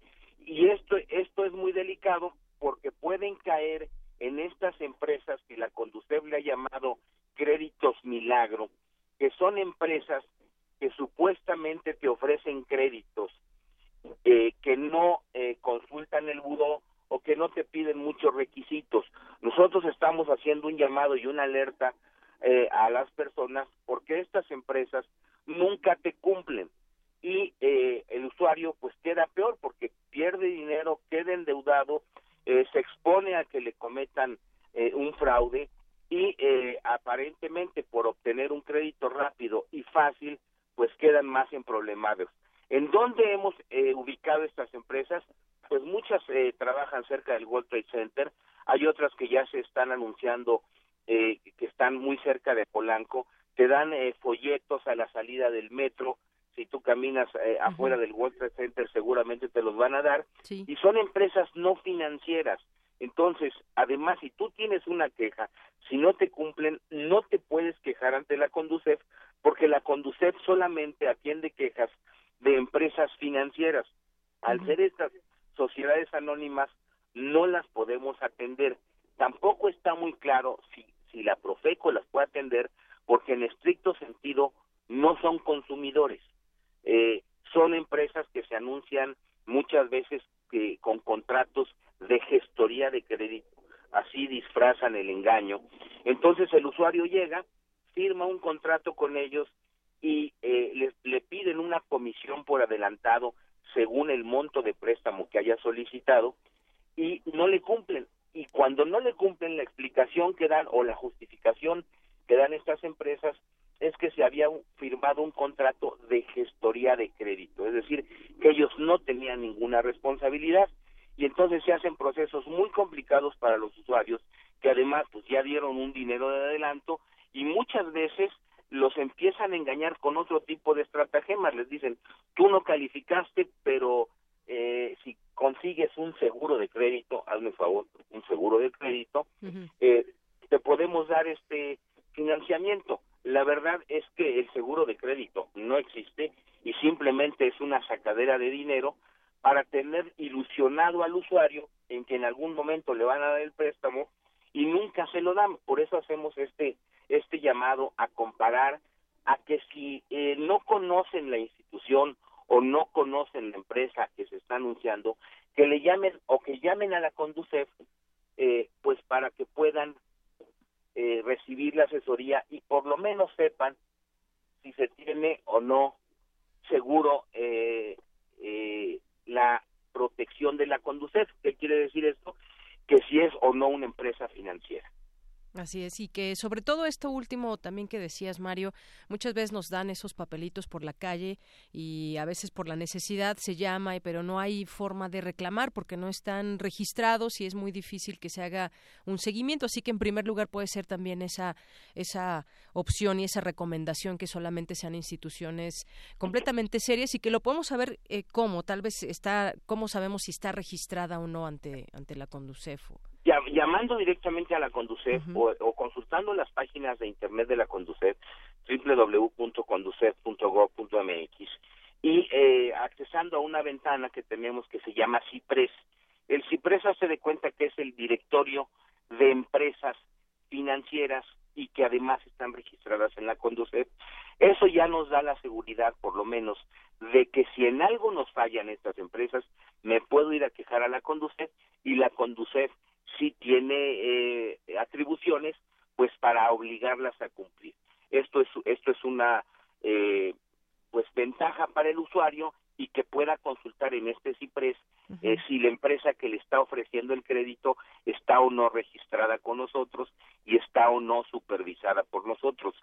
y esto, esto es muy delicado porque puede pueden caer en estas empresas que la Conducef le ha llamado créditos milagro, que son empresas que supuestamente te ofrecen créditos, eh, que no eh, consultan el buró o que no te piden muchos requisitos. Nosotros estamos haciendo un llamado y una alerta eh, a las personas porque estas empresas nunca te cumplen y eh, el usuario pues queda peor porque pierde dinero, queda endeudado, eh, se expone a que le cometan un fraude y aparentemente por obtener un crédito rápido y fácil pues quedan más en problemados. ¿En dónde hemos eh, ubicado estas empresas? Pues muchas eh, trabajan cerca del World Trade Center, hay otras que ya se están anunciando eh, que están muy cerca de Polanco, te dan eh, folletos a la salida del metro, si tú caminas eh, afuera del World Trade Center seguramente te los van a dar, Sí. y son empresas no financieras. Entonces, además, si tú tienes una queja, si no te cumplen, no te puedes quejar ante la Conducef, porque la Conducef solamente atiende quejas de empresas financieras. Al ser estas sociedades anónimas, no las podemos atender. Tampoco está muy claro si, si la Profeco las puede atender, porque en estricto sentido no son consumidores. Eh, son empresas que se anuncian muchas veces que con contratos de gestoría de crédito, así disfrazan el engaño. Entonces el usuario llega, firma un contrato con ellos y eh, les, le piden una comisión por adelantado según el monto de préstamo que haya solicitado y no le cumplen. Y cuando no le cumplen la explicación que dan o la justificación que dan estas empresas es que se había firmado un contrato de gestoría de crédito, es decir, que ellos no tenían ninguna responsabilidad y entonces se hacen procesos muy complicados para los usuarios que además pues ya dieron un dinero de adelanto y muchas veces los empiezan a engañar con otro tipo de estratagemas, les dicen, tú no calificaste, pero eh, si consigues un seguro de crédito, hazme favor, un seguro de crédito, eh, te podemos dar este financiamiento. La verdad es que el seguro de crédito no existe y simplemente es una sacadera de dinero para tener ilusionado al usuario en que en algún momento le van a dar el préstamo y nunca se lo dan. Por eso hacemos este este llamado a comparar a que si eh, no conocen la institución o no conocen la empresa que se está anunciando, que le llamen o que llamen a la Conducef, eh, pues para que puedan eh, recibir la asesoría y por lo menos sepan si se tiene o no seguro eh, eh, la protección de la Conducef. ¿Qué quiere decir esto? Que si es o no una empresa financiera. Así es, y que sobre todo esto último también que decías, Mario, muchas veces nos dan esos papelitos por la calle y a veces por la necesidad se llama, pero no hay forma de reclamar porque no están registrados y es muy difícil que se haga un seguimiento. Así que en primer lugar puede ser también esa, esa opción y esa recomendación que solamente sean instituciones completamente serias y que lo podemos saber eh, cómo, tal vez está, cómo sabemos si está registrada o no ante, ante la Conducef. Llamando directamente a la Conducef o, o consultando las páginas de internet de la Conducef, www.conducef.gov.mx y eh, accesando a una ventana que tenemos que se llama CIPRES. El CIPRES hace de cuenta que es el directorio de empresas financieras y que además están registradas en la Conducef. Eso ya nos da la seguridad, por lo menos, de que si en algo nos fallan estas empresas, me puedo ir a quejar a la Conducef y la Conducef sí tiene eh, atribuciones pues para obligarlas a cumplir. Esto es esto es una eh, pues ventaja para el usuario y que pueda consultar en este CIPRES eh, si la empresa que le está ofreciendo el crédito está o no registrada con nosotros y está o no supervisada por nosotros.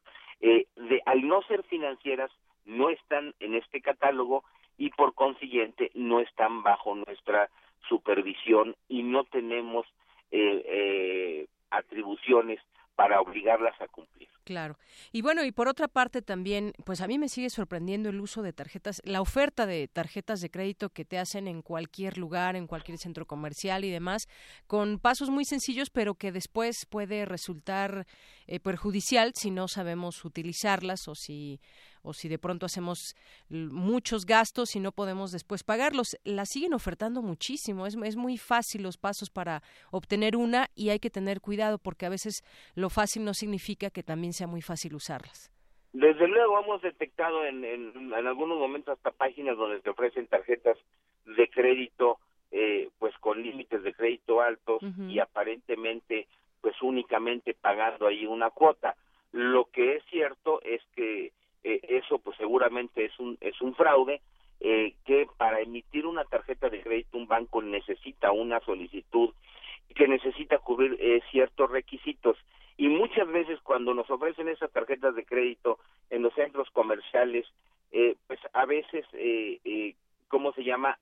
Eh, de, al no ser financieras, no están en este catálogo y por consiguiente no están bajo nuestra supervisión y no tenemos eh, eh, atribuciones para obligarlas a cumplir. Claro. Y bueno, y por otra parte también, pues a mí me sigue sorprendiendo el uso de tarjetas, la oferta de tarjetas de crédito que te hacen en cualquier lugar, en cualquier centro comercial y demás, con pasos muy sencillos, pero que después puede resultar eh, perjudicial si no sabemos utilizarlas o si o si de pronto hacemos muchos gastos y no podemos después pagarlos. La siguen ofertando muchísimo, es, es muy fácil los pasos para obtener una y hay que tener cuidado porque a veces lo fácil no significa que también sea muy fácil usarlas. Desde luego hemos detectado en, en, algunos momentos hasta páginas donde te ofrecen tarjetas de crédito eh, pues con límites de crédito altos y aparentemente pues únicamente pagando ahí una cuota. Lo que es cierto es que eh, eso pues seguramente es un es un fraude eh, que para emitir una tarjeta de crédito un banco necesita una solicitud que necesita cubrir eh, ciertos requisitos. Y muchas veces cuando nos ofrecen esas tarjetas de crédito en los centros comerciales eh, pues a veces eh, eh, cómo se llama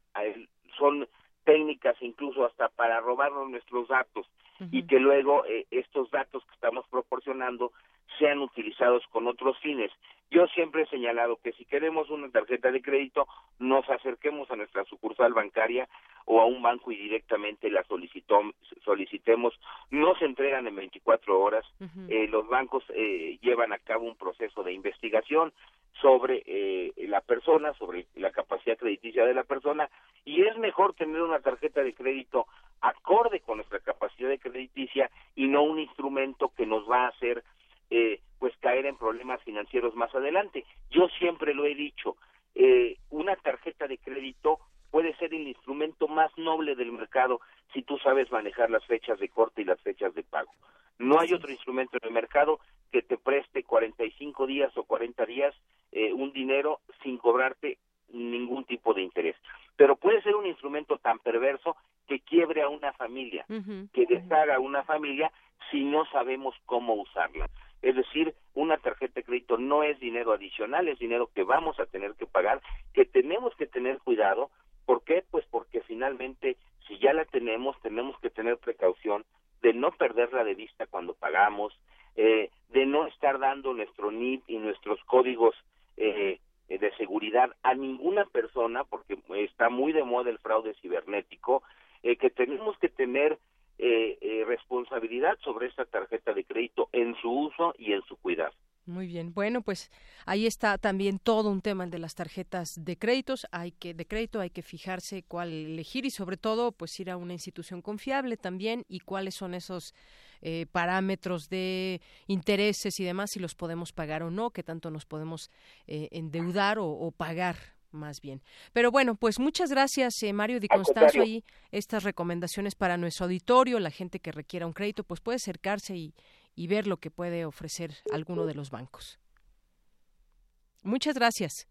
son técnicas incluso hasta para robarnos nuestros datos y que luego eh, estos datos que estamos proporcionando sean utilizados con otros fines. Yo siempre he señalado que si queremos una tarjeta de crédito, nos acerquemos a nuestra sucursal bancaria o a un banco y directamente la solicitemos. No se entregan en 24 horas. eh, los bancos eh, llevan a cabo un proceso de investigación sobre eh, la persona, sobre la capacidad crediticia de la persona, y es mejor tener una tarjeta de crédito acorde con nuestra capacidad de crediticia y no un instrumento que nos va a hacer eh, pues caer en problemas financieros más adelante. Yo siempre lo he dicho, eh, una tarjeta de crédito puede ser el instrumento más noble del mercado si tú sabes manejar las fechas de corte y las fechas de pago. No hay otro instrumento en el mercado que te preste 45 días o 40 días eh, un dinero sin cobrarte ningún tipo de interés. Pero puede ser un instrumento tan perverso que quiebre a una familia, que deshaga a una familia si no sabemos cómo usarla. Es decir, una tarjeta de crédito no es dinero adicional, es dinero que vamos a tener que pagar, que tenemos que tener cuidado. ¿Por qué? Pues porque finalmente, si ya la tenemos, tenemos que tener precaución de no perderla de vista cuando pagamos, eh, de no estar dando nuestro NIP y nuestros códigos eh, de seguridad a ninguna persona, porque está muy de moda el fraude cibernético, eh, que tenemos que tener eh, eh, responsabilidad sobre esta tarjeta de crédito en su uso y en su cuidado. Muy bien. Bueno, pues ahí está también todo un tema de las tarjetas de créditos. Hay que de crédito hay que fijarse cuál elegir y sobre todo pues ir a una institución confiable también y cuáles son esos eh, parámetros de intereses y demás si los podemos pagar o no, qué tanto nos podemos eh, endeudar o pagar más bien. Pero bueno, pues muchas gracias, eh, Mario Di Constanzo. Ahí estas recomendaciones para nuestro auditorio, la gente que requiera un crédito, pues puede acercarse y, y ver lo que puede ofrecer alguno de los bancos. Muchas gracias.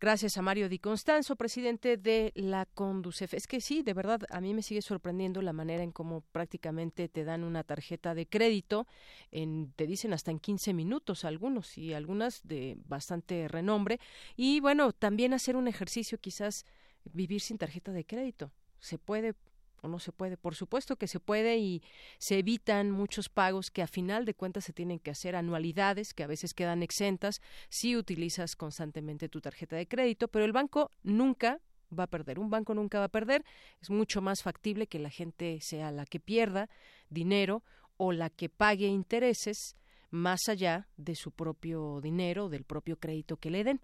Gracias a Mario Di Constanzo, presidente de la Conducef. Es que sí, de verdad, a mí me sigue sorprendiendo la manera en cómo prácticamente te dan una tarjeta de crédito, en, te dicen hasta en 15 minutos algunos y algunas de bastante renombre. Y bueno, también hacer un ejercicio, quizás vivir sin tarjeta de crédito. Se puede o no se puede. Por supuesto que se puede y se evitan muchos pagos que a final de cuentas se tienen que hacer anualidades que a veces quedan exentas si utilizas constantemente tu tarjeta de crédito, pero el banco nunca va a perder. Un banco nunca va a perder. Es mucho más factible que la gente sea la que pierda dinero o la que pague intereses más allá de su propio dinero, del propio crédito que le den.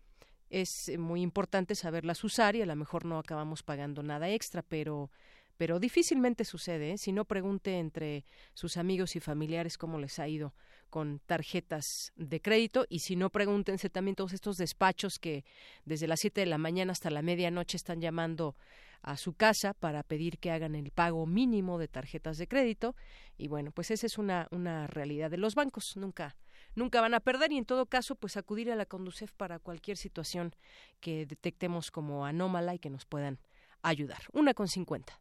Es muy importante saberlas usar y a lo mejor no acabamos pagando nada extra, pero pero difícilmente sucede. ¿eh? Si no, pregunte entre sus amigos y familiares cómo les ha ido con tarjetas de crédito y si no, pregúntense también todos estos despachos que desde las 7 de la mañana hasta la medianoche están llamando a su casa para pedir que hagan el pago mínimo de tarjetas de crédito y bueno, pues esa es una, una realidad de los bancos. Nunca nunca van a perder y en todo caso pues acudir a la Conducef para cualquier situación que detectemos como anómala y que nos puedan ayudar. Una con cincuenta.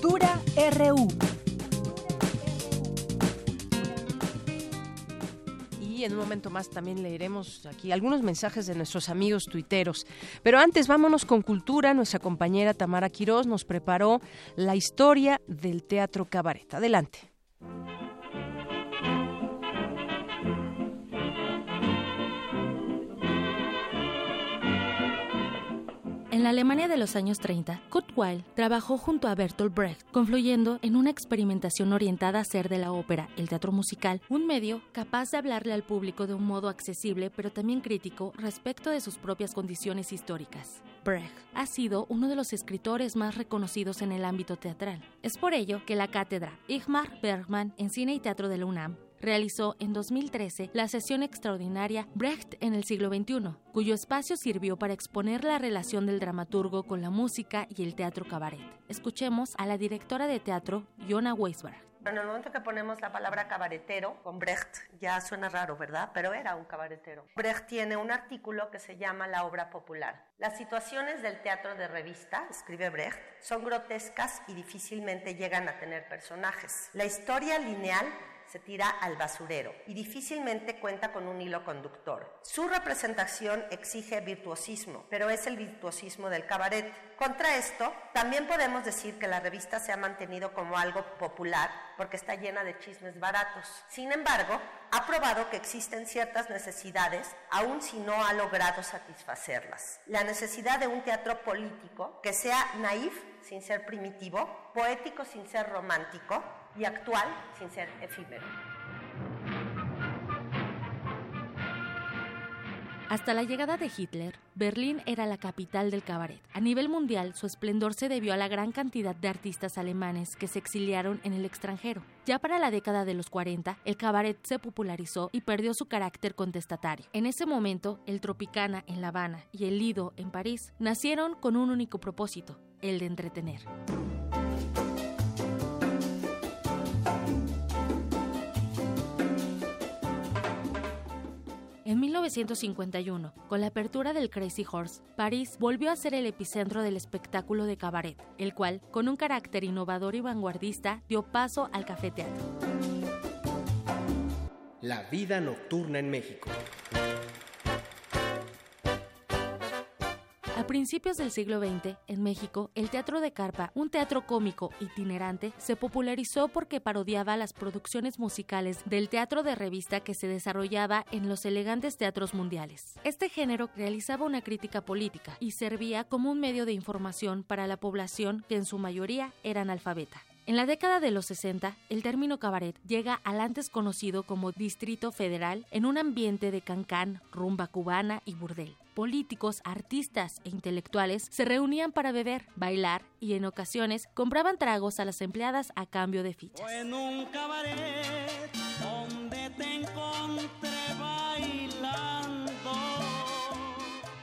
Cultura RU. Y en un momento más también leeremos aquí algunos mensajes de nuestros amigos tuiteros. Pero antes vámonos con cultura. Nuestra compañera Tamara Quirós nos preparó la historia del teatro cabaret. Adelante. En la Alemania de los años 30, Kurt trabajó junto a Bertolt Brecht, confluyendo en una experimentación orientada a hacer de la ópera, el teatro musical, un medio capaz de hablarle al público de un modo accesible pero también crítico respecto de sus propias condiciones históricas. Brecht ha sido uno de los escritores más reconocidos en el ámbito teatral. Es por ello que la cátedra Igmar Bergman en Cine y Teatro de la UNAM realizó en 2013 la sesión extraordinaria Brecht en el siglo XXI, cuyo espacio sirvió para exponer la relación del dramaturgo con la música y el teatro cabaret. Escuchemos a la directora de teatro, Jona Weisberg. En el momento que ponemos la palabra cabaretero, con Brecht ya suena raro, ¿verdad? Pero era un cabaretero. Brecht tiene un artículo que se llama La obra popular. Las situaciones del teatro de revista, escribe Brecht, son grotescas y difícilmente llegan a tener personajes. La historia lineal se tira al basurero y difícilmente cuenta con un hilo conductor. Su representación exige virtuosismo, pero es el virtuosismo del cabaret. Contra esto, también podemos decir que la revista se ha mantenido como algo popular porque está llena de chismes baratos. Sin embargo, ha probado que existen ciertas necesidades, aun si no ha logrado satisfacerlas. La necesidad de un teatro político que sea naif sin ser primitivo, poético sin ser romántico, y actual sin ser efímero. Hasta la llegada de Hitler, Berlín era la capital del cabaret. A nivel mundial, su esplendor se debió a la gran cantidad de artistas alemanes que se exiliaron en el extranjero. Ya para la década de los 40, el cabaret se popularizó y perdió su carácter contestatario. En ese momento, el Tropicana en La Habana y el Lido en París nacieron con un único propósito, el de entretener. En 1951, con la apertura del Crazy Horse, París volvió a ser el epicentro del espectáculo de cabaret, el cual, con un carácter innovador y vanguardista, dio paso al café teatro. La vida nocturna en México. Principios del siglo XX, en México, el teatro de carpa, un teatro cómico itinerante, se popularizó porque parodiaba las producciones musicales del teatro de revista que se desarrollaba en los elegantes teatros mundiales. Este género realizaba una crítica política y servía como un medio de información para la población que en su mayoría era analfabeta. En la década de los 60, el término cabaret llega al antes conocido como Distrito Federal en un ambiente de cancán, rumba cubana y burdel. Políticos, artistas e intelectuales se reunían para beber, bailar y en ocasiones compraban tragos a las empleadas a cambio de fichas. en un cabaret donde te encontré bailando.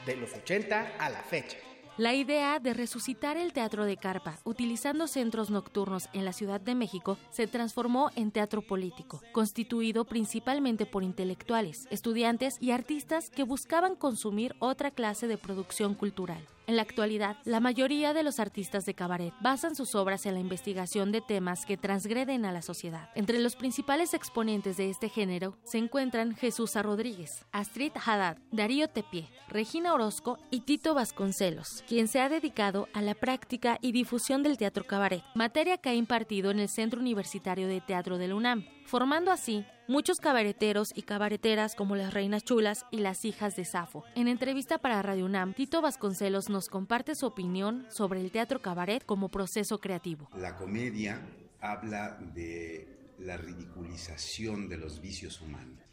De los 80 a la fecha. La idea de resucitar el teatro de carpa utilizando centros nocturnos en la Ciudad de México se transformó en teatro político, constituido principalmente por intelectuales, estudiantes y artistas que buscaban consumir otra clase de producción cultural. En la actualidad, la mayoría de los artistas de cabaret basan sus obras en la investigación de temas que transgreden a la sociedad. Entre los principales exponentes de este género se encuentran Jesús A. Rodríguez, Astrid Haddad, Darío Tepié, Regina Orozco y Tito Vasconcelos, quien se ha dedicado a la práctica y difusión del teatro cabaret, materia que ha impartido en el Centro Universitario de Teatro de la UNAM formando así muchos cabareteros y cabareteras como las Reinas Chulas y las Hijas de Safo. En entrevista para Radio UNAM, Tito Vasconcelos nos comparte su opinión sobre el teatro cabaret como proceso creativo. La comedia habla de la ridiculización de los vicios humanos.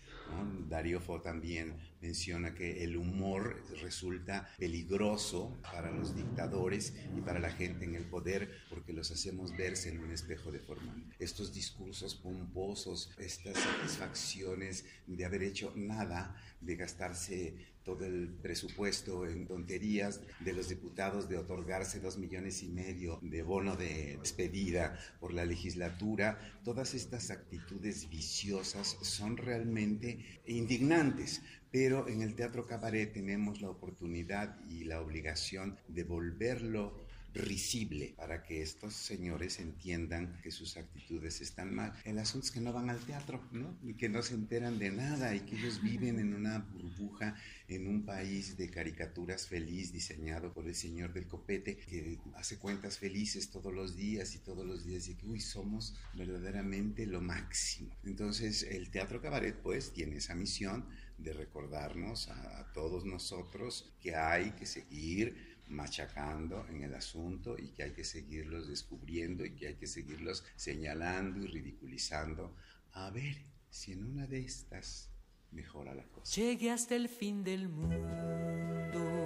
Darío Fo también menciona que el humor resulta peligroso para los dictadores y para la gente en el poder porque los hacemos verse en un espejo deformado. Estos discursos pomposos, estas satisfacciones de haber hecho nada, de gastarse todo el presupuesto en tonterías de los diputados de otorgarse dos millones y medio de bono de despedida por la legislatura, todas estas actitudes viciosas son realmente indignantes. Pero en el teatro cabaret tenemos la oportunidad y la obligación de volverlo risible para que estos señores entiendan que sus actitudes están mal. El asunto es que no van al teatro, ¿no? Y que no se enteran de nada y que ellos viven en una burbuja en un país de caricaturas feliz diseñado por el señor del copete que hace cuentas felices todos los días y todos los días y que, uy, somos verdaderamente lo máximo. Entonces, el teatro cabaret, pues, tiene esa misión de recordarnos a, a todos nosotros que hay que seguir machacando en el asunto y que hay que seguirlos descubriendo y que hay que seguirlos señalando y ridiculizando. A ver si en una de estas mejora la cosa. Llegué hasta el fin del mundo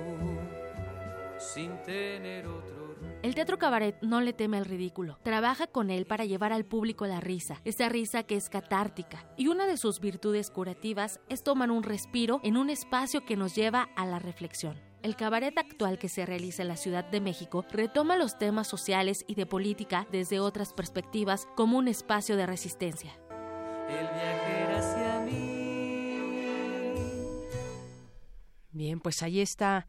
sin tener otro. El teatro cabaret no le teme al ridículo. Trabaja con él para llevar al público la risa, esa risa que es catártica. Y una de sus virtudes curativas es tomar un respiro en un espacio que nos lleva a la reflexión. El cabaret actual que se realiza en la Ciudad de México retoma los temas sociales y de política desde otras perspectivas como un espacio de resistencia. El viaje hacia mí. Bien, pues ahí está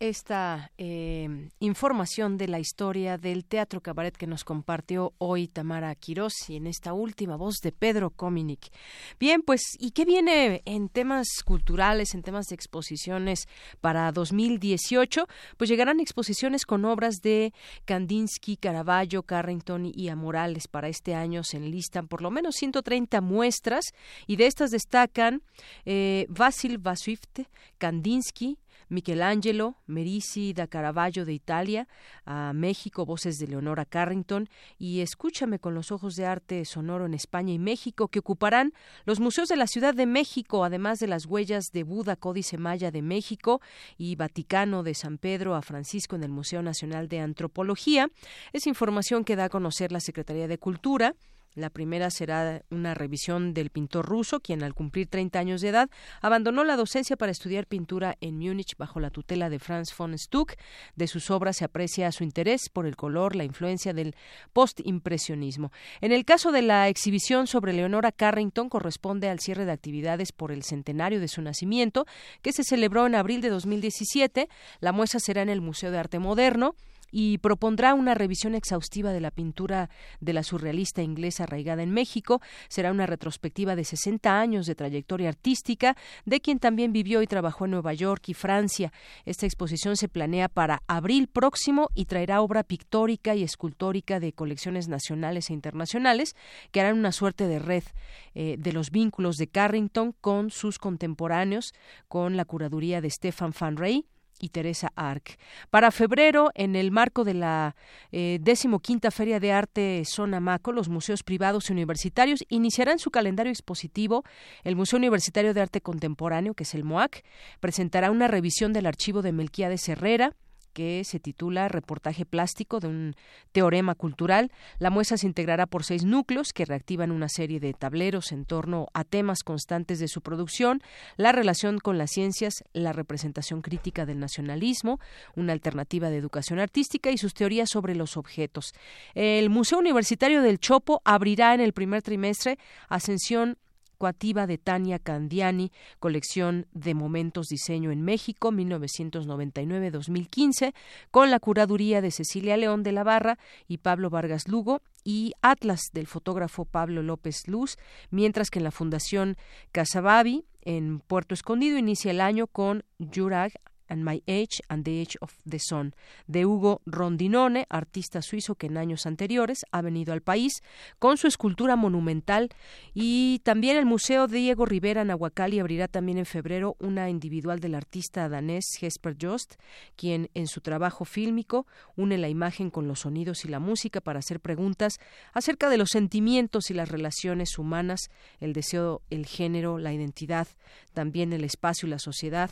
esta eh, información de la historia del teatro cabaret que nos compartió hoy Tamara Quirós y en esta última voz de Pedro Cominic. Bien, pues, ¿y qué viene en temas culturales, en temas de exposiciones para 2018? Pues llegarán exposiciones con obras de Kandinsky, Caravaggio, Carrington y a Morales. Para este año se enlistan por lo menos 130 muestras y de estas destacan eh, Vasil Vasuift, Kandinsky, Michelangelo, Merisi da Caravaggio de Italia, a México, voces de Leonora Carrington y Escúchame con los ojos de arte sonoro en España y México, que ocuparán los museos de la Ciudad de México, además de las huellas de Buda, Códice Maya de México y Vaticano de San Pedro a Francisco en el Museo Nacional de Antropología. Es información que da a conocer la Secretaría de Cultura. La primera será una revisión del pintor ruso, quien al cumplir 30 años de edad abandonó la docencia para estudiar pintura en Múnich bajo la tutela de Franz von Stuck. De sus obras se aprecia su interés por el color, la influencia del postimpresionismo. En el caso de la exhibición sobre Leonora Carrington, corresponde al cierre de actividades por el centenario de su nacimiento, que se celebró en abril de 2017. La muestra será en el Museo de Arte Moderno y propondrá una revisión exhaustiva de la pintura de la surrealista inglesa arraigada en México. Será una retrospectiva de 60 años de trayectoria artística, de quien también vivió y trabajó en Nueva York y Francia. Esta exposición se planea para abril próximo y traerá obra pictórica y escultórica de colecciones nacionales e internacionales que harán una suerte de red eh, de los vínculos de Carrington con sus contemporáneos, con la curaduría de Stefan Van Rey y Teresa Arc. Para febrero, en el marco de la eh, decimoquinta Feria de Arte Sonamaco, los museos privados y universitarios iniciarán su calendario expositivo. El Museo Universitario de Arte Contemporáneo, que es el MOAC, presentará una revisión del archivo de Melquiades Herrera, que se titula Reportaje plástico de un teorema cultural. La muestra se integrará por seis núcleos que reactivan una serie de tableros en torno a temas constantes de su producción, la relación con las ciencias, la representación crítica del nacionalismo, una alternativa de educación artística y sus teorías sobre los objetos. El Museo Universitario del Chopo abrirá en el primer trimestre Ascensión de Tania Candiani, colección de momentos diseño en México 1999-2015, con la curaduría de Cecilia León de la Barra y Pablo Vargas Lugo y Atlas del fotógrafo Pablo López Luz, mientras que en la Fundación Casababi en Puerto Escondido inicia el año con Jurag and My Age and the Age of the Sun, de Hugo Rondinone, artista suizo que en años anteriores ha venido al país con su escultura monumental. Y también el Museo Diego Rivera Nahuacali abrirá también en febrero una individual del artista danés Jesper Jost, quien en su trabajo fílmico une la imagen con los sonidos y la música para hacer preguntas acerca de los sentimientos y las relaciones humanas, el deseo, el género, la identidad, también el espacio y la sociedad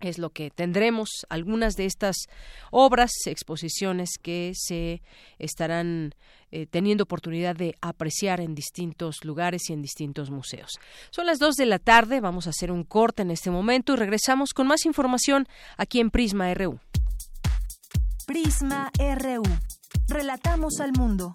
es lo que tendremos algunas de estas obras, exposiciones que se estarán eh, teniendo oportunidad de apreciar en distintos lugares y en distintos museos. Son las dos de la tarde, vamos a hacer un corte en este momento y regresamos con más información aquí en Prisma RU. Prisma RU. Relatamos al mundo.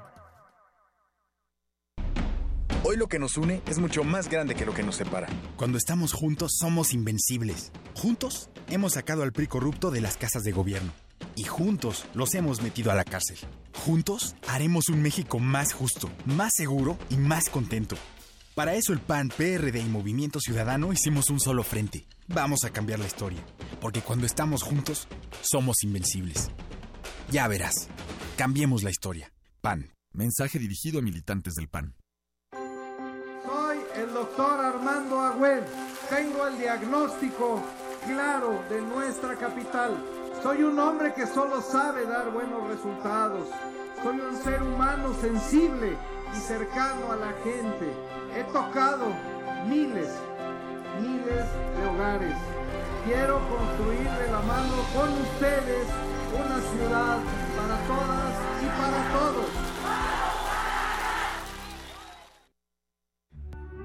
Hoy lo que nos une es mucho más grande que lo que nos separa. Cuando estamos juntos somos invencibles. Juntos hemos sacado al PRI corrupto de las casas de gobierno. Y juntos los hemos metido a la cárcel. Juntos haremos un México más justo, más seguro y más contento. Para eso el PAN, PRD y Movimiento Ciudadano hicimos un solo frente. Vamos a cambiar la historia, porque cuando estamos juntos, somos invencibles. Ya verás, cambiemos la historia. PAN. Mensaje dirigido a militantes del PAN el doctor Armando Agüed. Tengo el diagnóstico claro de nuestra capital. Soy un hombre que solo sabe dar buenos resultados. Soy un ser humano sensible y cercano a la gente. He tocado miles, miles de hogares. Quiero construir de la mano con ustedes una ciudad para todas y para todos.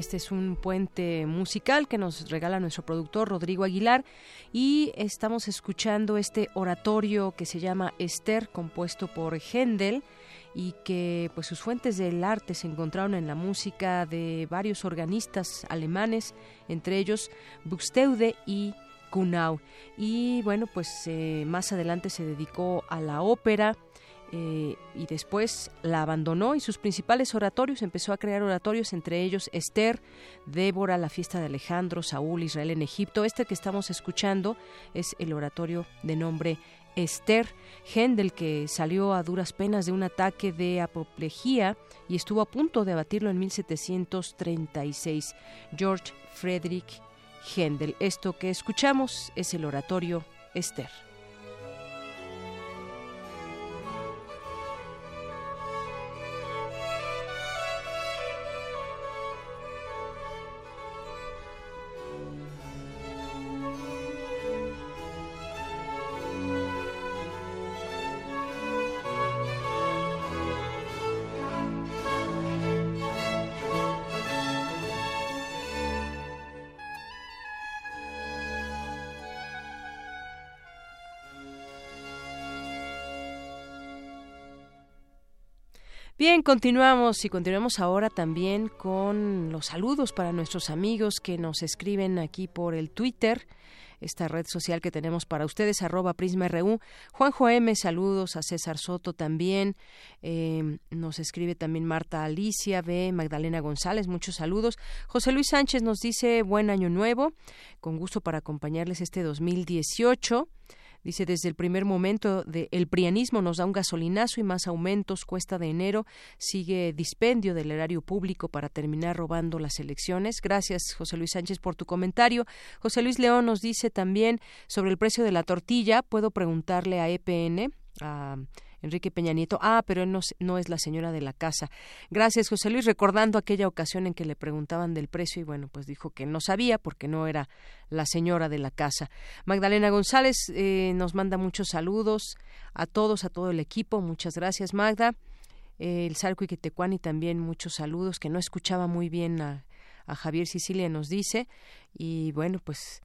este es un puente musical que nos regala nuestro productor Rodrigo Aguilar y estamos escuchando este oratorio que se llama Esther, compuesto por Händel y que pues sus fuentes del arte se encontraron en la música de varios organistas alemanes, entre ellos Buxtehude y Kunau. Y bueno, pues eh, más adelante se dedicó a la ópera, eh, y después la abandonó y sus principales oratorios empezó a crear oratorios, entre ellos Esther, Débora, la fiesta de Alejandro, Saúl, Israel en Egipto. Este que estamos escuchando es el oratorio de nombre Esther Händel, que salió a duras penas de un ataque de apoplejía y estuvo a punto de abatirlo en 1736. George Frederick Händel. Esto que escuchamos es el oratorio Esther. Continuamos y continuamos ahora también con los saludos para nuestros amigos que nos escriben aquí por el Twitter esta red social que tenemos para ustedes, arroba PrismaRU. Juanjo M, saludos a César Soto también. Eh, nos escribe también Marta Alicia B, Magdalena González, muchos saludos. José Luis Sánchez nos dice buen año nuevo, con gusto para acompañarles este 2018. Dice, desde el primer momento de el prianismo nos da un gasolinazo y más aumentos, cuesta de enero, sigue dispendio del erario público para terminar robando las elecciones. Gracias, José Luis Sánchez, por tu comentario. José Luis León nos dice también sobre el precio de la tortilla. Puedo preguntarle a EPN, a Enrique Peña Nieto. Ah, pero él no, es la señora de la casa. Gracias, José Luis, recordando aquella ocasión en que le preguntaban del precio y bueno, pues dijo que no sabía porque no era la señora de la casa. Magdalena González eh, nos manda muchos saludos a todos, a todo el equipo. Muchas gracias, Magda. Eh, el Salco y también muchos saludos, que no escuchaba muy bien a, a Javier Sicilia, nos dice. Y bueno, pues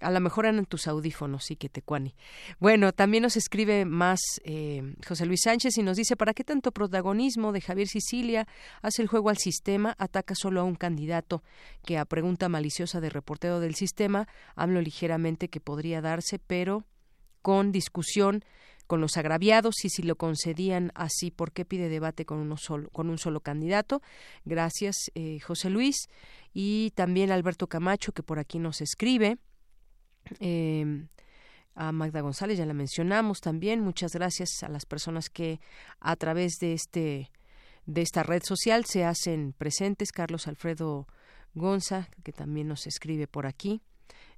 a lo mejor eran tus audífonos, sí que te cuani. Bueno, también nos escribe más eh, José Luis Sánchez y nos dice, ¿para qué tanto protagonismo de Javier Sicilia? Hace el juego al sistema, ataca solo a un candidato que a pregunta maliciosa de reportero del sistema, hablo ligeramente que podría darse, pero con discusión con los agraviados y si lo concedían así, ¿por qué pide debate con, uno solo, con un solo candidato? Gracias, eh, José Luis. Y también Alberto Camacho, que por aquí nos escribe. Eh, a Magda González, ya la mencionamos también. Muchas gracias a las personas que a través de este de esta red social se hacen presentes. Carlos Alfredo Gonza, que también nos escribe por aquí.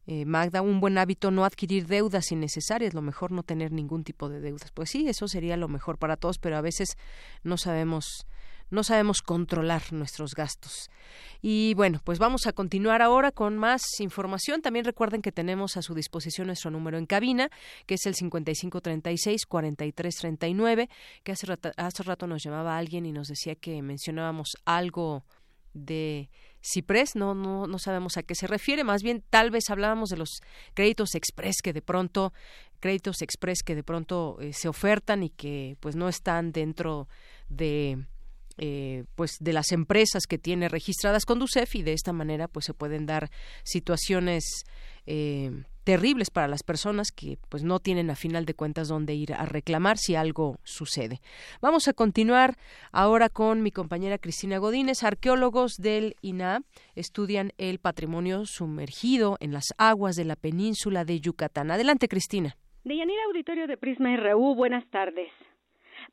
Eh, Magda, un buen hábito no adquirir deudas innecesarias, lo mejor no tener ningún tipo de deudas. Pues sí, eso sería lo mejor para todos, pero a veces no sabemos no sabemos controlar nuestros gastos. Y bueno, pues vamos a continuar ahora con más información. También recuerden que tenemos a su disposición nuestro número en cabina, que es el 5536-4339, que hace rato, hace rato nos llamaba alguien y nos decía que mencionábamos algo de Ciprés, no, no, no sabemos a qué se refiere, más bien tal vez hablábamos de los créditos express que de pronto, créditos express que de pronto eh, se ofertan y que pues no están dentro de eh, pues de las empresas que tiene registradas con DUCEF y de esta manera pues se pueden dar situaciones eh, terribles para las personas que pues no tienen a final de cuentas dónde ir a reclamar si algo sucede. Vamos a continuar ahora con mi compañera Cristina Godínez. Arqueólogos del INA estudian el patrimonio sumergido en las aguas de la península de Yucatán. Adelante, Cristina. Deyanira Auditorio de Prisma RU, buenas tardes.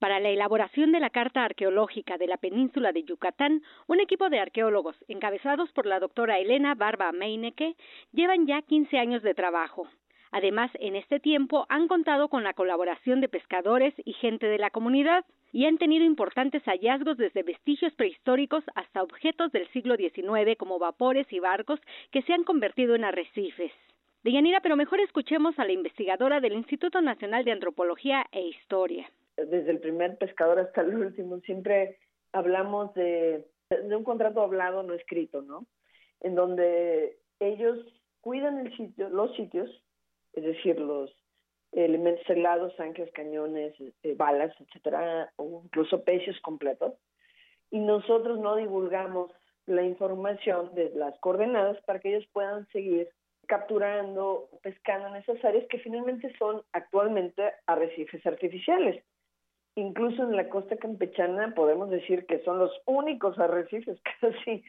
Para la elaboración de la Carta Arqueológica de la Península de Yucatán, un equipo de arqueólogos, encabezados por la doctora Elena Barba Meineke, llevan ya 15 años de trabajo. Además, en este tiempo han contado con la colaboración de pescadores y gente de la comunidad y han tenido importantes hallazgos desde vestigios prehistóricos hasta objetos del siglo XIX como vapores y barcos que se han convertido en arrecifes. Deyanira, pero mejor escuchemos a la investigadora del Instituto Nacional de Antropología e Historia desde el primer pescador hasta el último, siempre hablamos de, un contrato hablado, no escrito, ¿no? En donde ellos cuidan el sitio, los sitios, es decir, los elementos helados, anclas, cañones, eh, balas, etcétera, o incluso pecios completos, y nosotros no divulgamos la información de las coordenadas para que ellos puedan seguir capturando, pescando en esas áreas que finalmente son actualmente arrecifes artificiales. Incluso en la costa campechana podemos decir que son los únicos arrecifes casi,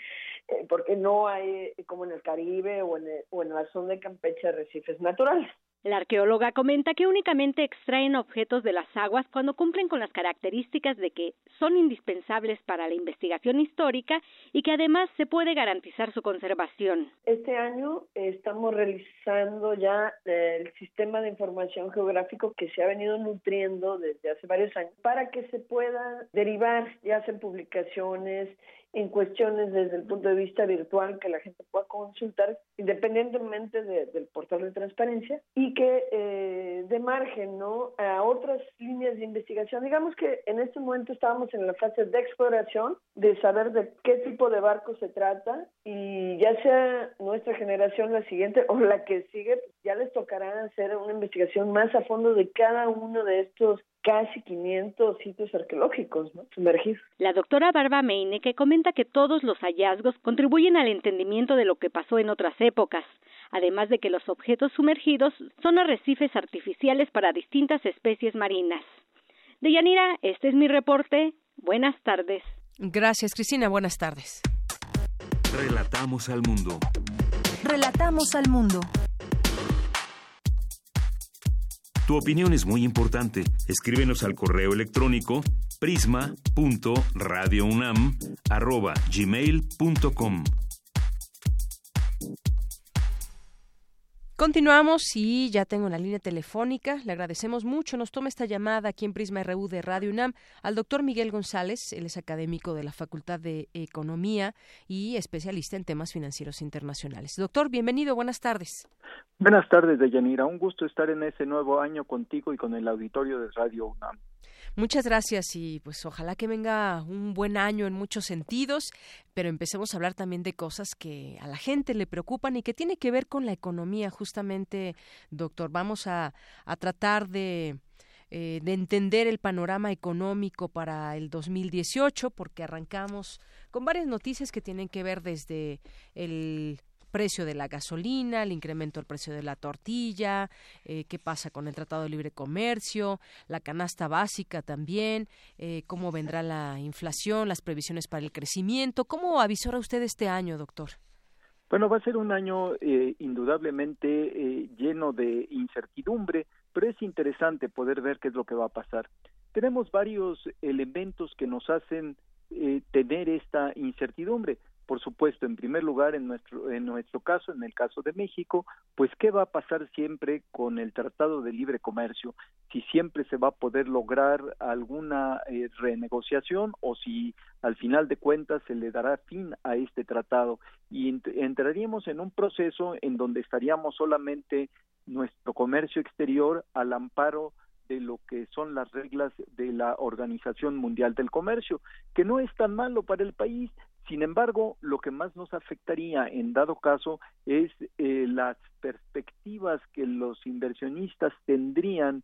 eh, porque no hay, eh, como en el Caribe o en, o en la zona de Campeche, arrecifes naturales. La arqueóloga comenta que únicamente extraen objetos de las aguas cuando cumplen con las características de que son indispensables para la investigación histórica y que además se puede garantizar su conservación. Este año estamos realizando ya el sistema de información geográfico que se ha venido nutriendo desde hace varios años para que se pueda derivar ya sea en publicaciones en cuestiones desde el punto de vista virtual que la gente pueda consultar independientemente del portal de transparencia y que eh, de margen no a otras líneas de investigación digamos que en este momento estábamos en la fase de exploración de saber de qué tipo de barco se trata y ya sea nuestra generación la siguiente o la que sigue ya les tocará hacer una investigación más a fondo de cada uno de estos casi 500 sitios arqueológicos ¿no? sumergidos. La doctora Barba Meine que comenta que todos los hallazgos contribuyen al entendimiento de lo que pasó en otras épocas, además de que los objetos sumergidos son arrecifes artificiales para distintas especies marinas. Deyanira, este es mi reporte. Buenas tardes. Gracias, Cristina. Buenas tardes. Relatamos al mundo. Relatamos al mundo. Tu opinión es muy importante. Escríbenos al correo electrónico prisma.radiounam@gmail.com. Continuamos y ya tengo la línea telefónica. Le agradecemos mucho. Nos toma esta llamada aquí en Prisma RU de Radio UNAM al doctor Miguel González. Él es académico de la Facultad de Economía y especialista en temas financieros internacionales. Doctor, bienvenido. Buenas tardes. Buenas tardes, Deyanira. Un gusto estar en ese nuevo año contigo y con el auditorio de Radio UNAM. Muchas gracias y pues ojalá que venga un buen año en muchos sentidos, pero empecemos a hablar también de cosas que a la gente le preocupan y que tiene que ver con la economía justamente, doctor. Vamos a, a tratar de... Eh, de entender el panorama económico para el 2018, porque arrancamos con varias noticias que tienen que ver desde el precio de la gasolina, el incremento del precio de la tortilla, eh, qué pasa con el Tratado de Libre Comercio, la canasta básica también, eh, cómo vendrá la inflación, las previsiones para el crecimiento. ¿Cómo avisora usted este año, doctor? Bueno, va a ser un año eh, indudablemente lleno de incertidumbre, pero es interesante poder ver qué es lo que va a pasar. Tenemos varios elementos que nos hacen tener esta incertidumbre por supuesto, en primer lugar, en nuestro, en nuestro caso, en el caso de México, pues qué va a pasar siempre con el Tratado de Libre Comercio, si siempre se va a poder lograr alguna eh, renegociación o si al final de cuentas se le dará fin a este tratado. Y entraríamos en un proceso en donde estaríamos solamente nuestro comercio exterior al amparo de lo que son las reglas de la Organización Mundial del Comercio, que no es tan malo para el país, sin embargo, lo que más nos afectaría en dado caso es eh, las perspectivas que los inversionistas tendrían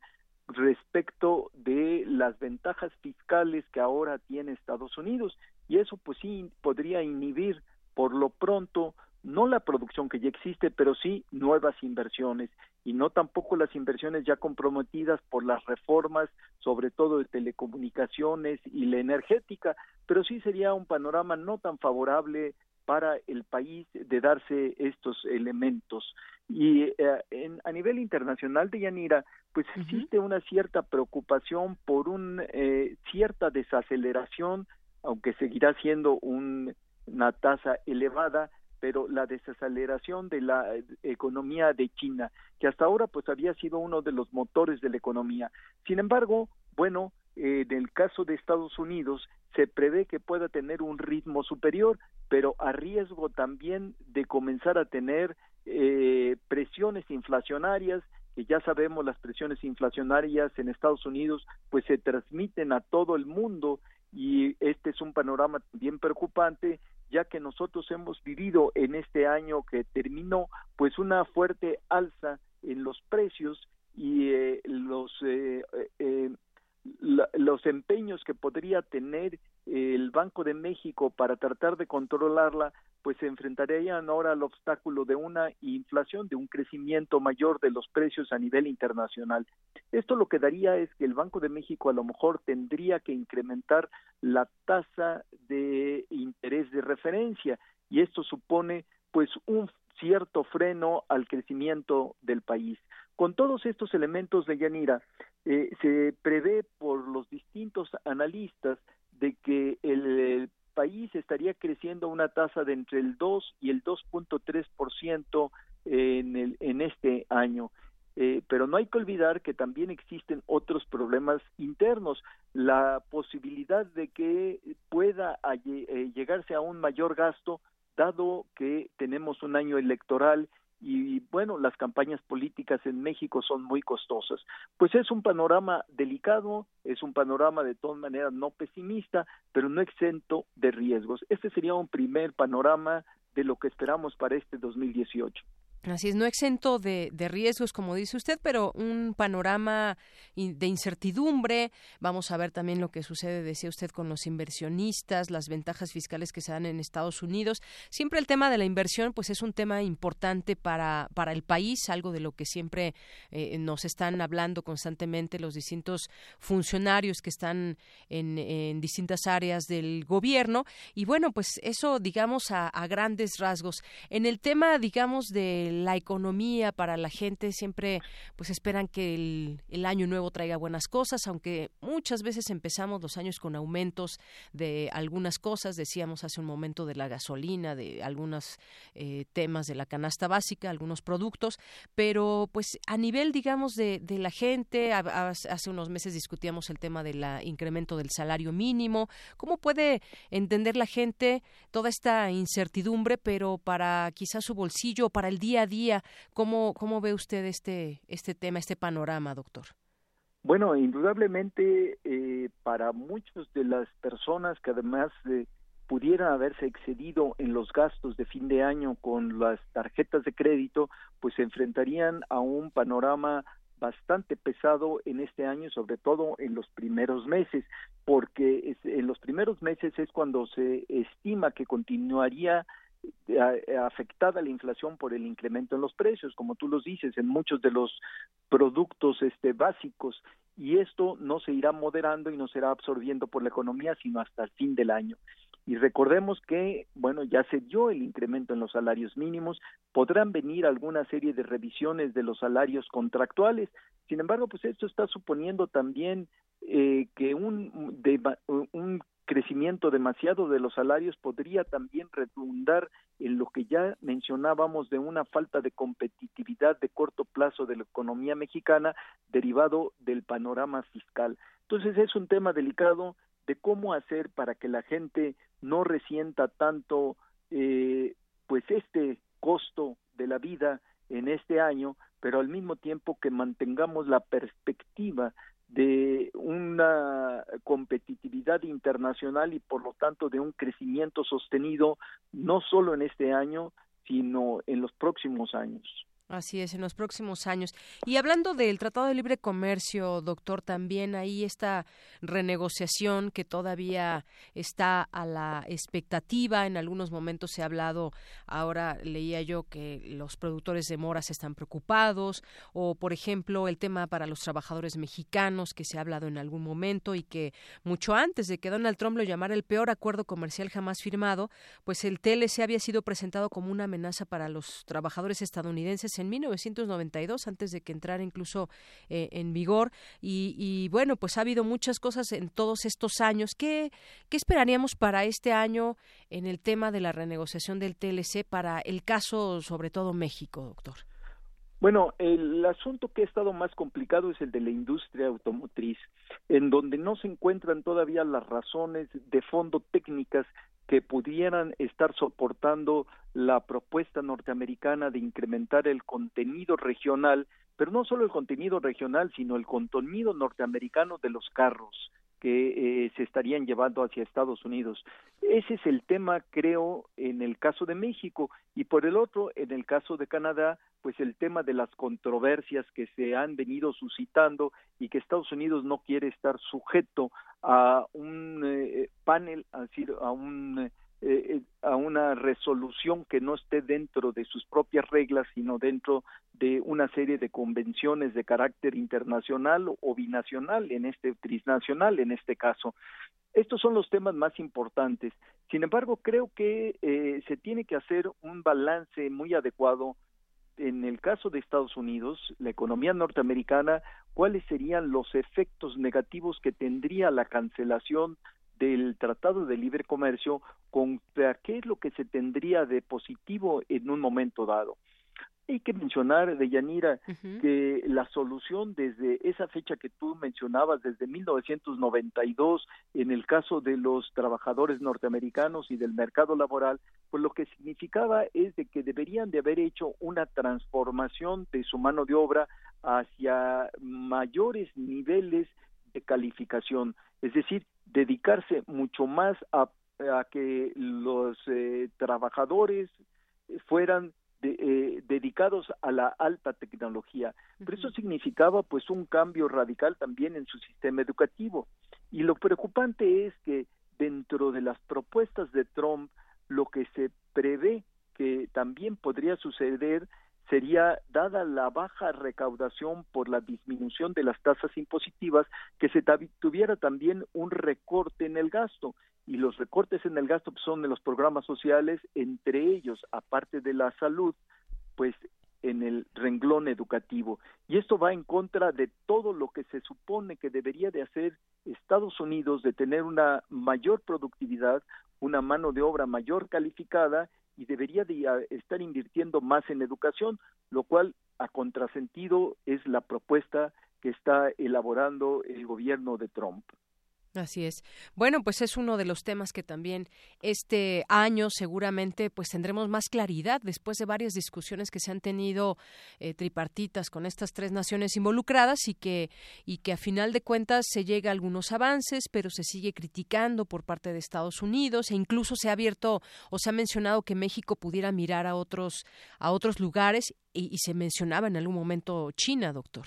respecto de las ventajas fiscales que ahora tiene Estados Unidos. Y eso pues sí podría inhibir por lo pronto no la producción que ya existe, pero sí nuevas inversiones y no tampoco las inversiones ya comprometidas por las reformas, sobre todo de telecomunicaciones y la energética, pero sí sería un panorama no tan favorable para el país de darse estos elementos. Y eh, a nivel internacional de Yanira, pues existe una cierta preocupación por una eh, cierta desaceleración, aunque seguirá siendo una tasa elevada pero la desaceleración de la eh, economía de China, que hasta ahora pues había sido uno de los motores de la economía. Sin embargo, bueno, eh, en el caso de Estados Unidos se prevé que pueda tener un ritmo superior, pero a riesgo también de comenzar a tener eh, presiones inflacionarias que ya sabemos las presiones inflacionarias en Estados Unidos pues se transmiten a todo el mundo y este es un panorama bien preocupante ya que nosotros hemos vivido en este año que terminó pues una fuerte alza en los precios y eh, los eh, eh, los empeños que podría tener el Banco de México para tratar de controlarla, pues se enfrentarían ahora al obstáculo de una inflación, de un crecimiento mayor de los precios a nivel internacional. Esto lo que daría es que el Banco de México a lo mejor tendría que incrementar la tasa de interés de referencia y esto supone pues un cierto freno al crecimiento del país. Con todos estos elementos de Yanira, eh, se prevé por los distintos analistas de que el, país estaría creciendo a una tasa de entre el 2 y el 2.3% en, el, en este año. Eh, pero no hay que olvidar que también existen otros problemas internos. La posibilidad de que pueda eh, llegarse a un mayor gasto, dado que tenemos un año electoral y bueno, las campañas políticas en México son muy costosas. Pues es un panorama delicado, es un panorama de todas maneras no pesimista, pero no exento de riesgos. Este sería un primer panorama de lo que esperamos para este 2018. Así es, no exento de, riesgos, como dice usted, pero un panorama de incertidumbre. Vamos a ver también lo que sucede, decía usted, con los inversionistas, las ventajas fiscales que se dan en Estados Unidos. Siempre el tema de la inversión, pues es un tema importante para, para el país, algo de lo que siempre eh, nos están hablando constantemente los distintos funcionarios que están en, en, distintas áreas del gobierno. Y bueno, pues eso, digamos, a, a grandes rasgos. En el tema, digamos, de la economía para la gente siempre pues esperan que el, año nuevo traiga buenas cosas aunque muchas veces empezamos los años con aumentos de algunas cosas. Decíamos hace un momento de la gasolina de algunos eh, temas de la canasta básica algunos productos pero pues a nivel digamos de, de la gente hace unos meses discutíamos el tema del incremento del salario mínimo. Cómo puede entender la gente toda esta incertidumbre pero para quizás su bolsillo para el día a día. ¿Cómo, cómo ve usted este, este tema, este panorama, doctor? Bueno, indudablemente eh, para muchas de las personas que además eh, pudieran haberse excedido en los gastos de fin de año con las tarjetas de crédito, pues se enfrentarían a un panorama bastante pesado en este año, sobre todo en los primeros meses, porque en los primeros meses es cuando se estima que continuaría afectada la inflación por el incremento en los precios, como tú los dices, en muchos de los productos este, básicos, y esto no se irá moderando y no será absorbiendo por la economía, sino hasta el fin del año. Y recordemos que, bueno, ya se dio el incremento en los salarios mínimos, podrán venir alguna serie de revisiones de los salarios contractuales, sin embargo, pues esto está suponiendo también eh, que un, de, un crecimiento demasiado de los salarios podría también redundar en lo que ya mencionábamos de una falta de competitividad de corto plazo de la economía mexicana derivado del panorama fiscal. Entonces es un tema delicado de cómo hacer para que la gente no resienta tanto eh, pues este costo de la vida en este año, pero al mismo tiempo que mantengamos la perspectiva de una competitividad internacional y por lo tanto de un crecimiento sostenido no solo en este año, sino en los próximos años. Así es, en los próximos años. Y hablando del Tratado de Libre Comercio, doctor, también ahí esta renegociación que todavía está a la expectativa. En algunos momentos se ha hablado, ahora leía yo que los productores de moras están preocupados, o por ejemplo el tema para los trabajadores mexicanos que se ha hablado en algún momento y que mucho antes de que Donald Trump lo llamara el peor acuerdo comercial jamás firmado, pues el TLC había sido presentado como una amenaza para los trabajadores estadounidenses en 1992, antes de que entrara incluso eh, en vigor. Y, bueno, pues ha habido muchas cosas en todos estos años. ¿Qué, ¿Qué esperaríamos para este año en el tema de la renegociación del TLC para el caso, sobre todo México, doctor? Bueno, el asunto que ha estado más complicado es el de la industria automotriz, en donde no se encuentran todavía las razones de fondo técnicas que pudieran estar soportando la propuesta norteamericana de incrementar el contenido regional, pero no solo el contenido regional, sino el contenido norteamericano de los carros que eh, se estarían llevando hacia Estados Unidos. Ese es el tema, creo, en el caso de México y por el otro, en el caso de Canadá, pues el tema de las controversias que se han venido suscitando y que Estados Unidos no quiere estar sujeto a un eh, panel, a decir, a un eh, a una resolución que no esté dentro de sus propias reglas, sino dentro de una serie de convenciones de carácter internacional o binacional, en este trisnacional, en este caso. Estos son los temas más importantes. Sin embargo, creo que eh, se tiene que hacer un balance muy adecuado en el caso de Estados Unidos, la economía norteamericana, cuáles serían los efectos negativos que tendría la cancelación del Tratado de Libre Comercio contra qué es lo que se tendría de positivo en un momento dado. Hay que mencionar, Deyanira, que la solución desde esa fecha que tú mencionabas, desde 1992, en el caso de los trabajadores norteamericanos y del mercado laboral, pues lo que significaba es de que deberían de haber hecho una transformación de su mano de obra hacia mayores niveles de calificación, es decir, dedicarse mucho más a, que los eh, trabajadores fueran eh, dedicados a la alta tecnología. Pero eso significaba pues un cambio radical también en su sistema educativo. Y lo preocupante es que dentro de las propuestas de Trump, lo que se prevé que también podría suceder sería, dada la baja recaudación por la disminución de las tasas impositivas, que se tuviera también un recorte en el gasto. Y los recortes en el gasto pues, son de los programas sociales, entre ellos, aparte de la salud, pues en el renglón educativo. Y esto va en contra de todo lo que se supone que debería de hacer Estados Unidos, de tener una mayor productividad, una mano de obra mayor calificada y debería de estar invirtiendo más en educación, lo cual a contrasentido es la propuesta que está elaborando el gobierno de Trump. Así es. Bueno, pues es uno de los temas que también este año seguramente pues tendremos más claridad después de varias discusiones que se han tenido eh, tripartitas con estas tres naciones involucradas y que y que a final de cuentas se llega a algunos avances, pero se sigue criticando por parte de Estados Unidos e incluso se ha abierto o se ha mencionado que México pudiera mirar a otros a otros lugares y, se mencionaba en algún momento China, doctor.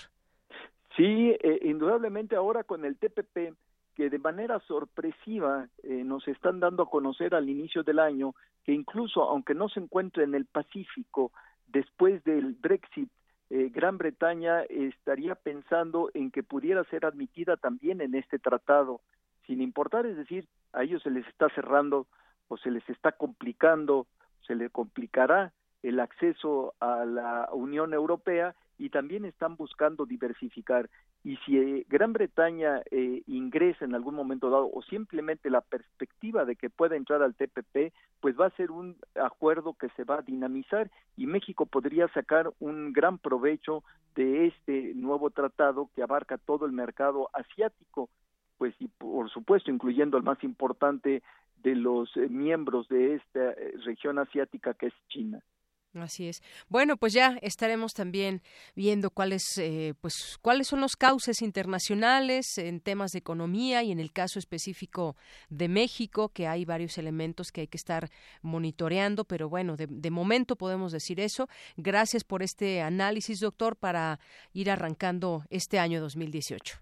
Sí, eh, indudablemente ahora con el TPP que de manera sorpresiva eh, nos están dando a conocer al inicio del año que incluso aunque no se encuentre en el Pacífico, después del Brexit, eh, Gran Bretaña estaría pensando en que pudiera ser admitida también en este tratado, sin importar, es decir, a ellos se les está cerrando o se les está complicando, se les complicará el acceso a la Unión Europea y también están buscando diversificar. Y si eh, Gran Bretaña eh, ingresa en algún momento dado o simplemente la perspectiva de que pueda entrar al TPP, pues va a ser un acuerdo que se va a dinamizar y México podría sacar un gran provecho de este nuevo tratado que abarca todo el mercado asiático, pues y por supuesto incluyendo el más importante de los eh, miembros de esta región asiática que es China. Así es. Bueno, pues ya estaremos también viendo cuáles, eh, pues, cuáles son los cauces internacionales en temas de economía y en el caso específico de México, que hay varios elementos que hay que estar monitoreando, pero bueno, de, de momento podemos decir eso. Gracias por este análisis, doctor, para ir arrancando este año 2018.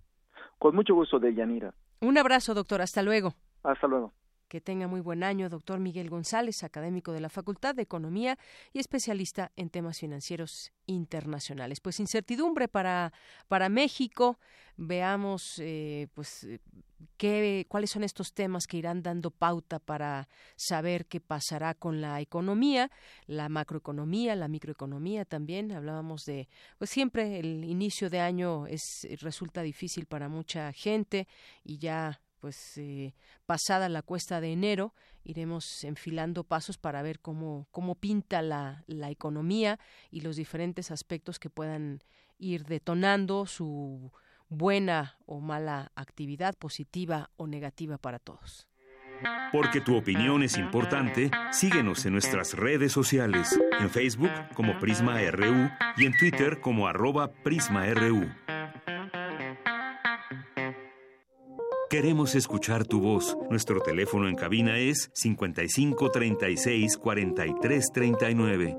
Con mucho gusto, Deyanira. Un abrazo, doctor. Hasta luego. Hasta luego. Que tenga muy buen año, doctor Miguel González, académico de la Facultad de Economía y especialista en temas financieros internacionales. Pues incertidumbre para, para México. Veamos, eh, pues, qué, cuáles son estos temas que irán dando pauta para saber qué pasará con la economía, la macroeconomía, la microeconomía también. Hablábamos de, pues siempre el inicio de año es resulta difícil para mucha gente y ya pues eh, pasada la cuesta de enero iremos enfilando pasos para ver cómo, cómo pinta la, la economía y los diferentes aspectos que puedan ir detonando su buena o mala actividad, positiva o negativa para todos. Porque tu opinión es importante, síguenos en nuestras redes sociales, en Facebook como Prisma RU y en Twitter como arroba PrismaRU. Queremos escuchar tu voz. Nuestro teléfono en cabina es 55 36 43 39.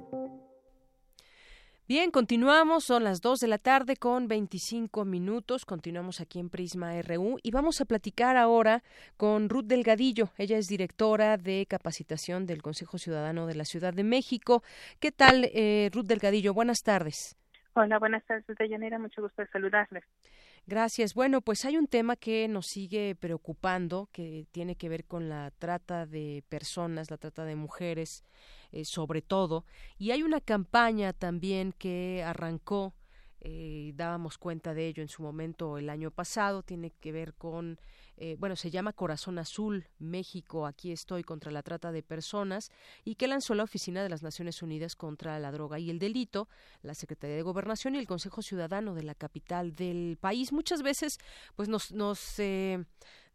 Bien, continuamos, son las 2 de la tarde con 25 minutos, continuamos aquí en Prisma RU y vamos a platicar ahora con Ruth Delgadillo, ella es directora de capacitación del Consejo Ciudadano de la Ciudad de México. ¿Qué tal, eh, Ruth Delgadillo? Buenas tardes. Hola, buenas tardes, Deyanira, mucho gusto de saludarles. Gracias. Bueno, pues hay un tema que nos sigue preocupando, que tiene que ver con la trata de personas, la trata de mujeres eh, sobre todo. Y hay una campaña también que arrancó, eh, dábamos cuenta de ello en su momento el año pasado, tiene que ver con eh, bueno, se llama Corazón Azul, México, aquí estoy contra la trata de personas, y que lanzó la Oficina de las Naciones Unidas contra la Droga y el Delito, la Secretaría de Gobernación y el Consejo Ciudadano de la capital del país. Muchas veces, pues nos, nos,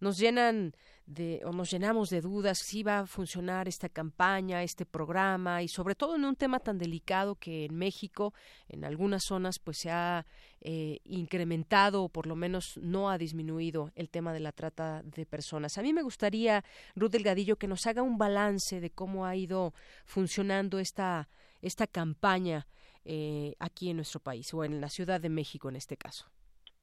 nos llenan de, o nos llenamos de dudas si va a funcionar esta campaña, este programa y sobre todo en un tema tan delicado que en México, en algunas zonas, pues se ha eh, incrementado o por lo menos no ha disminuido el tema de la trata de personas. A mí me gustaría, Ruth Delgadillo, que nos haga un balance de cómo ha ido funcionando esta, esta campaña eh, aquí en nuestro país o en la Ciudad de México en este caso.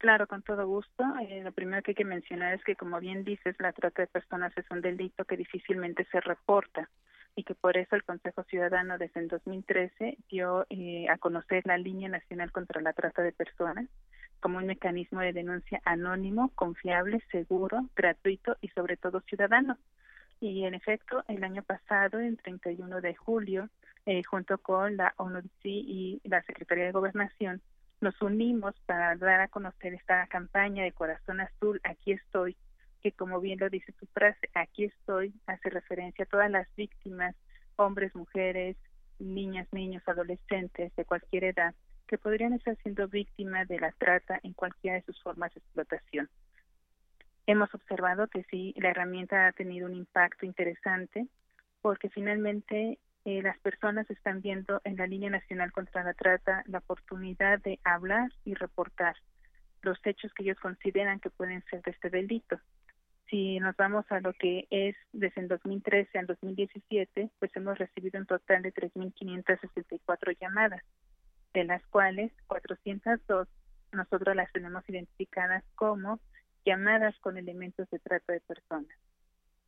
Claro, con todo gusto. Eh, lo primero que hay que mencionar es que, como bien dices, la trata de personas es un delito que difícilmente se reporta y que por eso el Consejo Ciudadano desde el 2013 dio eh, a conocer la Línea Nacional contra la Trata de Personas como un mecanismo de denuncia anónimo, confiable, seguro, gratuito y sobre todo ciudadano. Y en efecto, el año pasado, el 31 de julio, eh, junto con la ONU y la Secretaría de Gobernación, nos unimos para dar a conocer esta campaña de Corazón Azul, aquí estoy, que como bien lo dice su frase, aquí estoy, hace referencia a todas las víctimas, hombres, mujeres, niñas, niños, adolescentes de cualquier edad, que podrían estar siendo víctimas de la trata en cualquiera de sus formas de explotación. Hemos observado que sí, la herramienta ha tenido un impacto interesante porque finalmente eh, las personas están viendo en la línea nacional contra la trata la oportunidad de hablar y reportar los hechos que ellos consideran que pueden ser de este delito. Si nos vamos a lo que es desde el 2013 al 2017, pues hemos recibido un total de 3.564 llamadas, de las cuales 402 nosotros las tenemos identificadas como llamadas con elementos de trata de personas.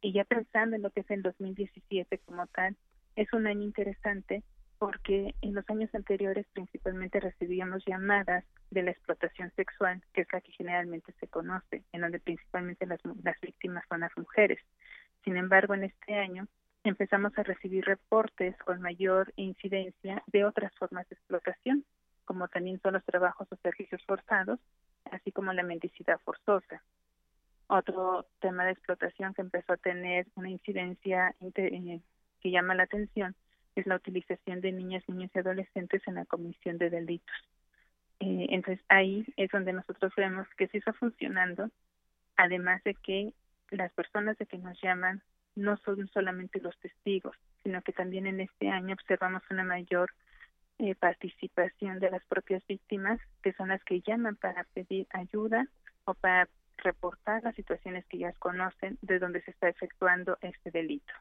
Y ya pensando en lo que es el 2017 como tal, es un año interesante porque en los años anteriores principalmente recibíamos llamadas de la explotación sexual, que es la que generalmente se conoce, en donde principalmente las, las víctimas son las mujeres. Sin embargo, en este año empezamos a recibir reportes con mayor incidencia de otras formas de explotación, como también son los trabajos o servicios forzados, así como la mendicidad forzosa. Otro tema de explotación que empezó a tener una incidencia eh, que llama la atención es la utilización de niñas, niños y adolescentes en la comisión de delitos. Eh, entonces ahí es donde nosotros vemos que sí está funcionando, además de que las personas de que nos llaman no son solamente los testigos, sino que también en este año observamos una mayor eh, participación de las propias víctimas, que son las que llaman para pedir ayuda o para reportar las situaciones que ellas conocen de donde se está efectuando este delito.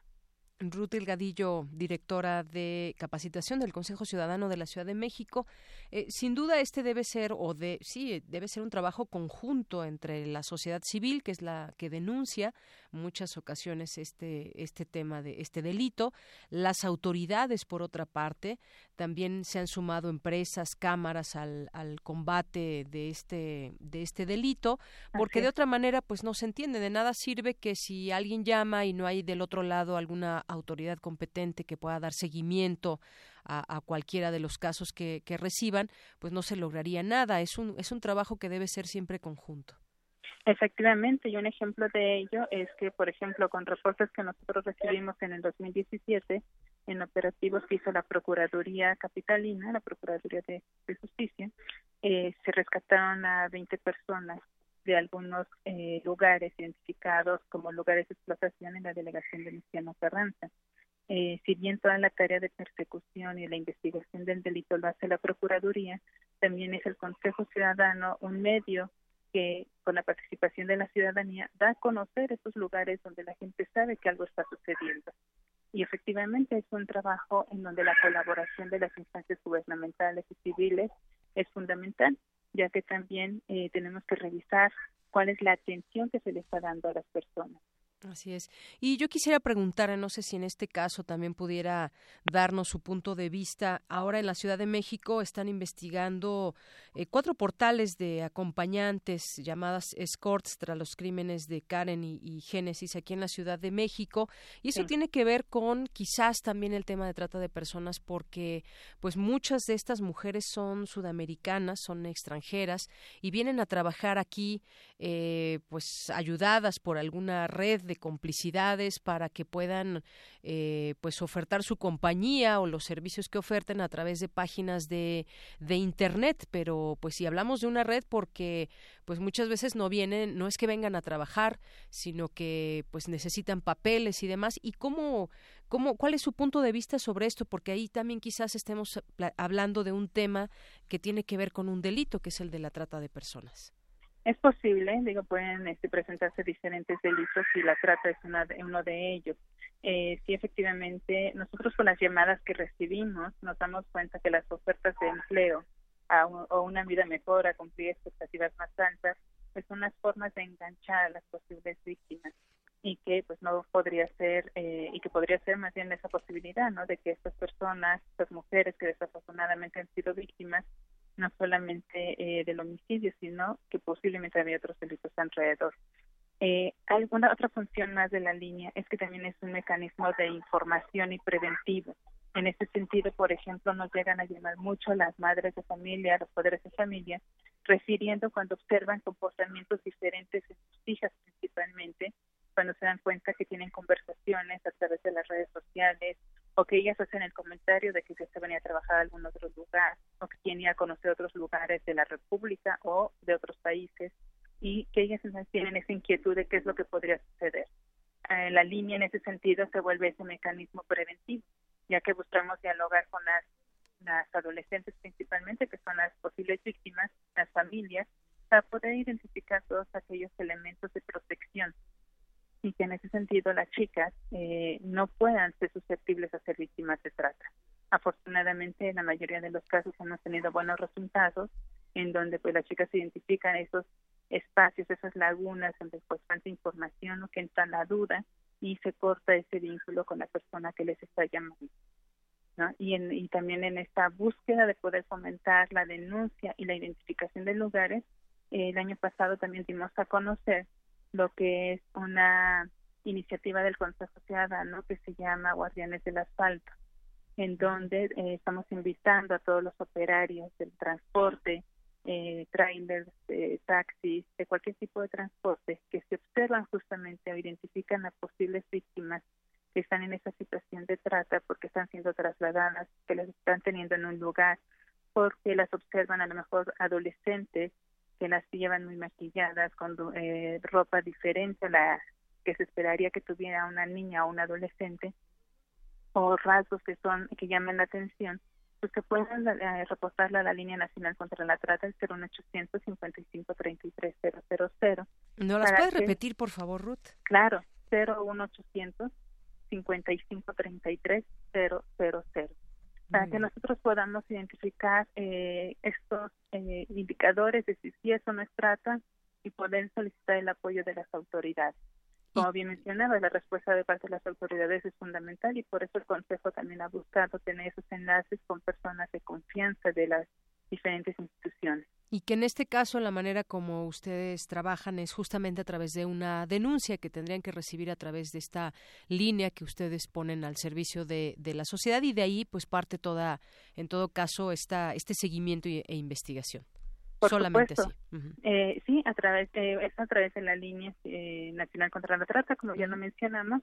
Ruth Delgadillo, directora de capacitación del Consejo Ciudadano de la Ciudad de México. Eh, sin duda este debe ser o de sí debe ser un trabajo conjunto entre la sociedad civil, que es la que denuncia muchas ocasiones este este tema de este delito, las autoridades por otra parte, también se han sumado empresas, cámaras al, al combate de este de este delito, porque de otra manera pues no se entiende, de nada sirve que si alguien llama y no hay del otro lado alguna autoridad competente que pueda dar seguimiento a, cualquiera de los casos que, que, reciban, pues no se lograría nada. Es un, es un trabajo que debe ser siempre conjunto. Efectivamente, y un ejemplo de ello es que, por ejemplo, con reportes que nosotros recibimos en el 2017, en operativos que hizo la Procuraduría Capitalina, la Procuraduría de, Justicia, eh, se rescataron a 20 personas de algunos eh, lugares identificados como lugares de explotación en la delegación de Luciano Carranza. Eh, si bien toda la tarea de persecución y la investigación del delito lo hace la Procuraduría, también es el Consejo Ciudadano un medio que, con la participación de la ciudadanía, da a conocer esos lugares donde la gente sabe que algo está sucediendo. Y efectivamente es un trabajo en donde la colaboración de las instancias gubernamentales y civiles es fundamental, ya que también eh, tenemos que revisar cuál es la atención que se le está dando a las personas. Así es. Y yo quisiera preguntar, no sé si en este caso también pudiera darnos su punto de vista. Ahora en la Ciudad de México están investigando eh, cuatro portales de acompañantes llamadas escorts tras los crímenes de Karen y, Génesis aquí en la Ciudad de México. Y eso tiene que ver con quizás también el tema de trata de personas porque pues muchas de estas mujeres son sudamericanas, son extranjeras y vienen a trabajar aquí eh, pues ayudadas por alguna red de complicidades para que puedan eh, pues ofertar su compañía o los servicios que oferten a través de páginas de, de internet. Pero pues si hablamos de una red porque pues muchas veces no vienen no es que vengan a trabajar sino que pues necesitan papeles y demás. Y cómo cómo cuál es su punto de vista sobre esto porque ahí también quizás estemos hablando de un tema que tiene que ver con un delito que es el de la trata de personas es posible, digo, pueden este, presentarse diferentes delitos y la trata es una uno de ellos. Eh, sí, efectivamente, nosotros con las llamadas que recibimos nos damos cuenta que las ofertas de empleo a o una vida mejor, a cumplir expectativas más altas, pues son las formas de enganchar a las posibles víctimas y que pues no podría ser eh, y que podría ser más bien esa posibilidad no de que estas personas estas mujeres que desafortunadamente han sido víctimas no solamente eh, del homicidio, sino que posiblemente había otros delitos alrededor. Eh, alguna otra función más de la línea es que también es un mecanismo de información y preventivo. En ese sentido, por ejemplo, nos llegan a llamar mucho las madres de familia, los poderes de familia, refiriendo cuando observan comportamientos diferentes en sus hijas principalmente, cuando se dan cuenta que tienen conversaciones a través de las redes sociales o que ellas hacen el comentario de que se venía a trabajar a algún otro lugar o que quien a conocer otros lugares de la República o de otros países y que ellas tienen esa inquietud de qué es lo que podría suceder. Eh, la línea en ese sentido se vuelve ese mecanismo preventivo, ya que buscamos dialogar con las adolescentes principalmente, que son las posibles víctimas, las familias, para poder identificar todos aquellos elementos de protección y que en ese sentido las chicas eh, no puedan ser susceptibles a ser víctimas de trata. Afortunadamente, en la mayoría de los casos hemos tenido buenos resultados en donde pues las chicas identifican esos espacios, esas lagunas donde pues falta información o que entra la duda y se corta ese vínculo con la persona que les está llamando. ¿no? Y, en, y también en esta búsqueda de poder fomentar la denuncia y la identificación de lugares, eh, el año pasado también dimos a conocer lo que es una iniciativa del Consejo Ciudadano que se llama Guardianes del Asfalto, en donde eh, estamos invitando a todos los operarios del transporte, eh, trailers, eh, taxis, de cualquier tipo de transporte, que se observan justamente o identifican a posibles víctimas que están en esa situación de trata porque están siendo trasladadas, que las están teniendo en un lugar, porque las observan a lo mejor adolescentes que las llevan muy maquilladas, con eh, ropa diferente a la que se esperaría que tuviera una niña o un adolescente, o rasgos que son que llaman la atención, pues que pueden eh, reportarla a la línea nacional contra la trata, el 01800 55 33 000. ¿No las puedes repetir, por favor, Ruth? Claro, 01800 55 33 000 para que nosotros podamos identificar eh, estos eh, indicadores de si sí eso no es trata y poder solicitar el apoyo de las autoridades. Como bien mencionaba, la respuesta de parte de las autoridades es fundamental y por eso el Consejo también ha buscado tener esos enlaces con personas de confianza de las diferentes instituciones. Y que en este caso la manera como ustedes trabajan es justamente a través de una denuncia que tendrían que recibir a través de esta línea que ustedes ponen al servicio de, de la sociedad y de ahí pues parte toda, en todo caso, esta, este seguimiento e investigación. Solamente sí. Eh, sí, a través de, es a través de la línea eh, nacional contra la trata, como ya lo mencionamos,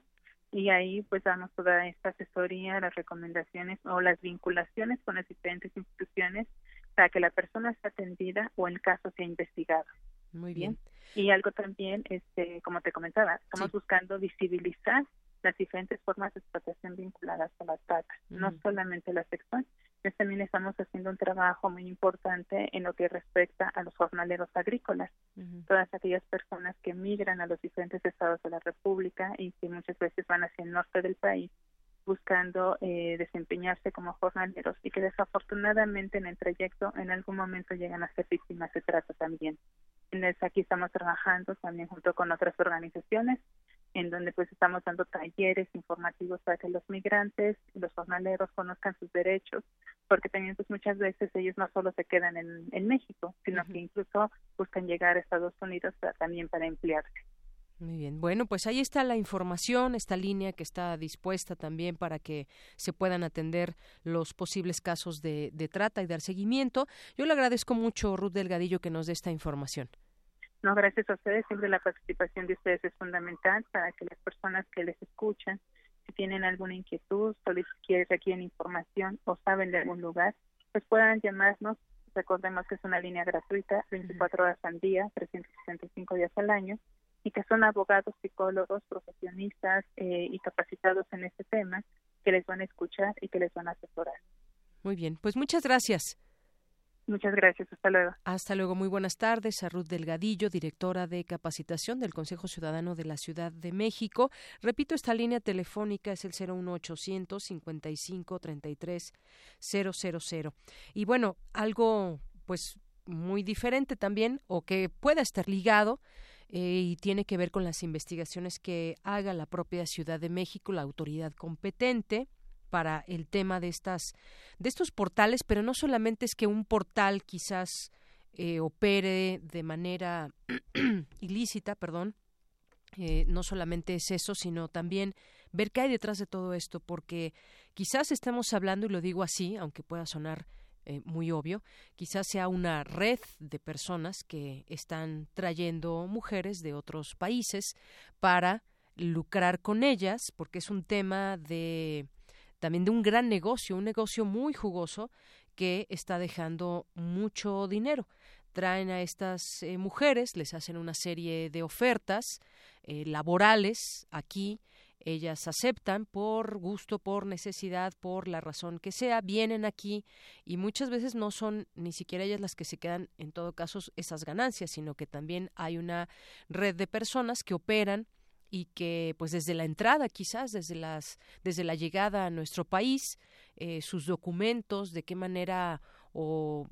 y ahí pues damos toda esta asesoría, las recomendaciones o las vinculaciones con las diferentes instituciones para que la persona sea atendida o el caso sea investigado. Muy bien. Y algo también, este, como te comentaba, estamos buscando visibilizar las diferentes formas de explotación vinculadas a la trata, no solamente la sexual, sino también estamos haciendo un trabajo muy importante en lo que respecta a los jornaleros agrícolas, todas aquellas personas que migran a los diferentes estados de la República y que muchas veces van hacia el norte del país buscando eh, desempeñarse como jornaleros y que desafortunadamente en el trayecto en algún momento llegan a ser víctimas de trata también. En eso aquí estamos trabajando también junto con otras organizaciones en donde pues estamos dando talleres informativos para que los migrantes los jornaleros conozcan sus derechos, porque también pues muchas veces ellos no solo se quedan en, en México, sino que incluso buscan llegar a Estados Unidos también para emplearse. Muy bien. Bueno, pues ahí está la información, esta línea que está dispuesta también para que se puedan atender los posibles casos de, de trata y dar seguimiento. Yo le agradezco mucho, Ruth Delgadillo, que nos dé esta información. No, gracias a ustedes. Siempre la participación de ustedes es fundamental para que las personas que les escuchan, si tienen alguna inquietud o les quieren, información o saben de algún lugar, pues puedan llamarnos. Recordemos que es una línea gratuita, 24 horas al día, 365 días al año, y que son abogados, psicólogos, profesionistas eh, y capacitados en este tema que les van a escuchar y que les van a asesorar. Muy bien, pues muchas gracias. Muchas gracias. Hasta luego. Hasta luego. Muy buenas tardes. A Ruth Delgadillo, directora de capacitación del Consejo Ciudadano de la Ciudad de México. Repito, esta línea telefónica es el 01800 55 33 000. Y bueno, algo pues muy diferente también o que pueda estar ligado eh, y tiene que ver con las investigaciones que haga la propia Ciudad de México, la autoridad competente para el tema de estas de estos portales, pero no solamente es que un portal quizás eh, opere de manera ilícita, perdón, eh, no solamente es eso, sino también ver qué hay detrás de todo esto, porque quizás estemos hablando, y lo digo así, aunque pueda sonar eh, muy obvio, quizás sea una red de personas que están trayendo mujeres de otros países para lucrar con ellas, porque es un tema de también de un gran negocio, un negocio muy jugoso que está dejando mucho dinero. Traen a estas eh, mujeres, les hacen una serie de ofertas eh, laborales aquí, ellas aceptan por gusto, por necesidad, por la razón que sea, vienen aquí y muchas veces no son ni siquiera ellas las que se quedan en todo caso esas ganancias, sino que también hay una red de personas que operan y que pues desde la entrada quizás desde las desde la llegada a nuestro país eh, sus documentos de qué manera o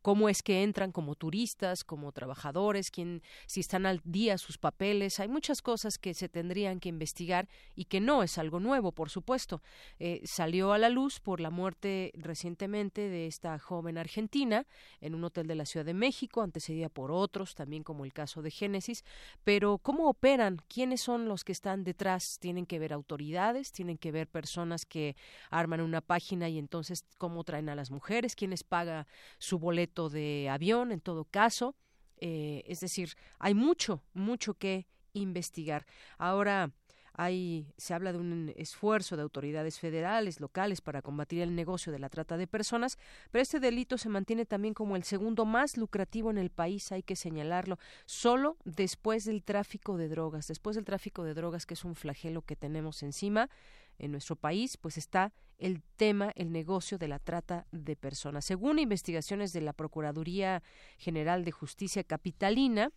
cómo es que entran como turistas, como trabajadores, quién, si están al día sus papeles. Hay muchas cosas que se tendrían que investigar y que no es algo nuevo, por supuesto. Eh, salió a la luz por la muerte recientemente de esta joven argentina en un hotel de la Ciudad de México, antecedida por otros, también como el caso de Génesis. Pero, ¿cómo operan? ¿Quiénes son los que están detrás? ¿Tienen que ver autoridades? ¿Tienen que ver personas que arman una página y entonces cómo traen a las mujeres? ¿Quiénes paga su boleto de avión en todo caso. Eh, es decir, hay mucho, mucho que investigar. Ahora, hay, se habla de un esfuerzo de autoridades federales, locales, para combatir el negocio de la trata de personas, pero este delito se mantiene también como el segundo más lucrativo en el país, hay que señalarlo, solo después del tráfico de drogas, después del tráfico de drogas, que es un flagelo que tenemos encima, en nuestro país, pues está el tema, el negocio de la trata de personas. Según investigaciones de la Procuraduría General de Justicia Capitalina,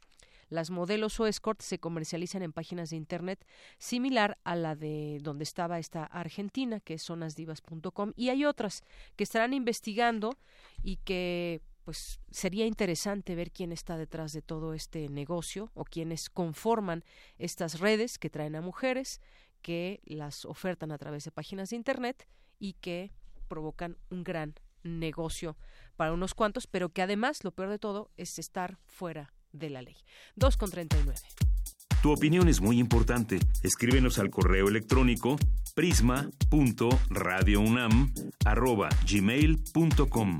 las modelos o escort se comercializan en páginas de internet similar a la de donde estaba esta Argentina, que es zonasdivas.com, y hay otras que estarán investigando y que pues sería interesante ver quién está detrás de todo este negocio o quiénes conforman estas redes que traen a mujeres que las ofertan a través de páginas de Internet y que provocan un gran negocio para unos cuantos, pero que además, lo peor de todo, es estar fuera de la ley. 2 con 39. Tu opinión es muy importante. Escríbenos al correo electrónico prisma.radiounam@gmail.com.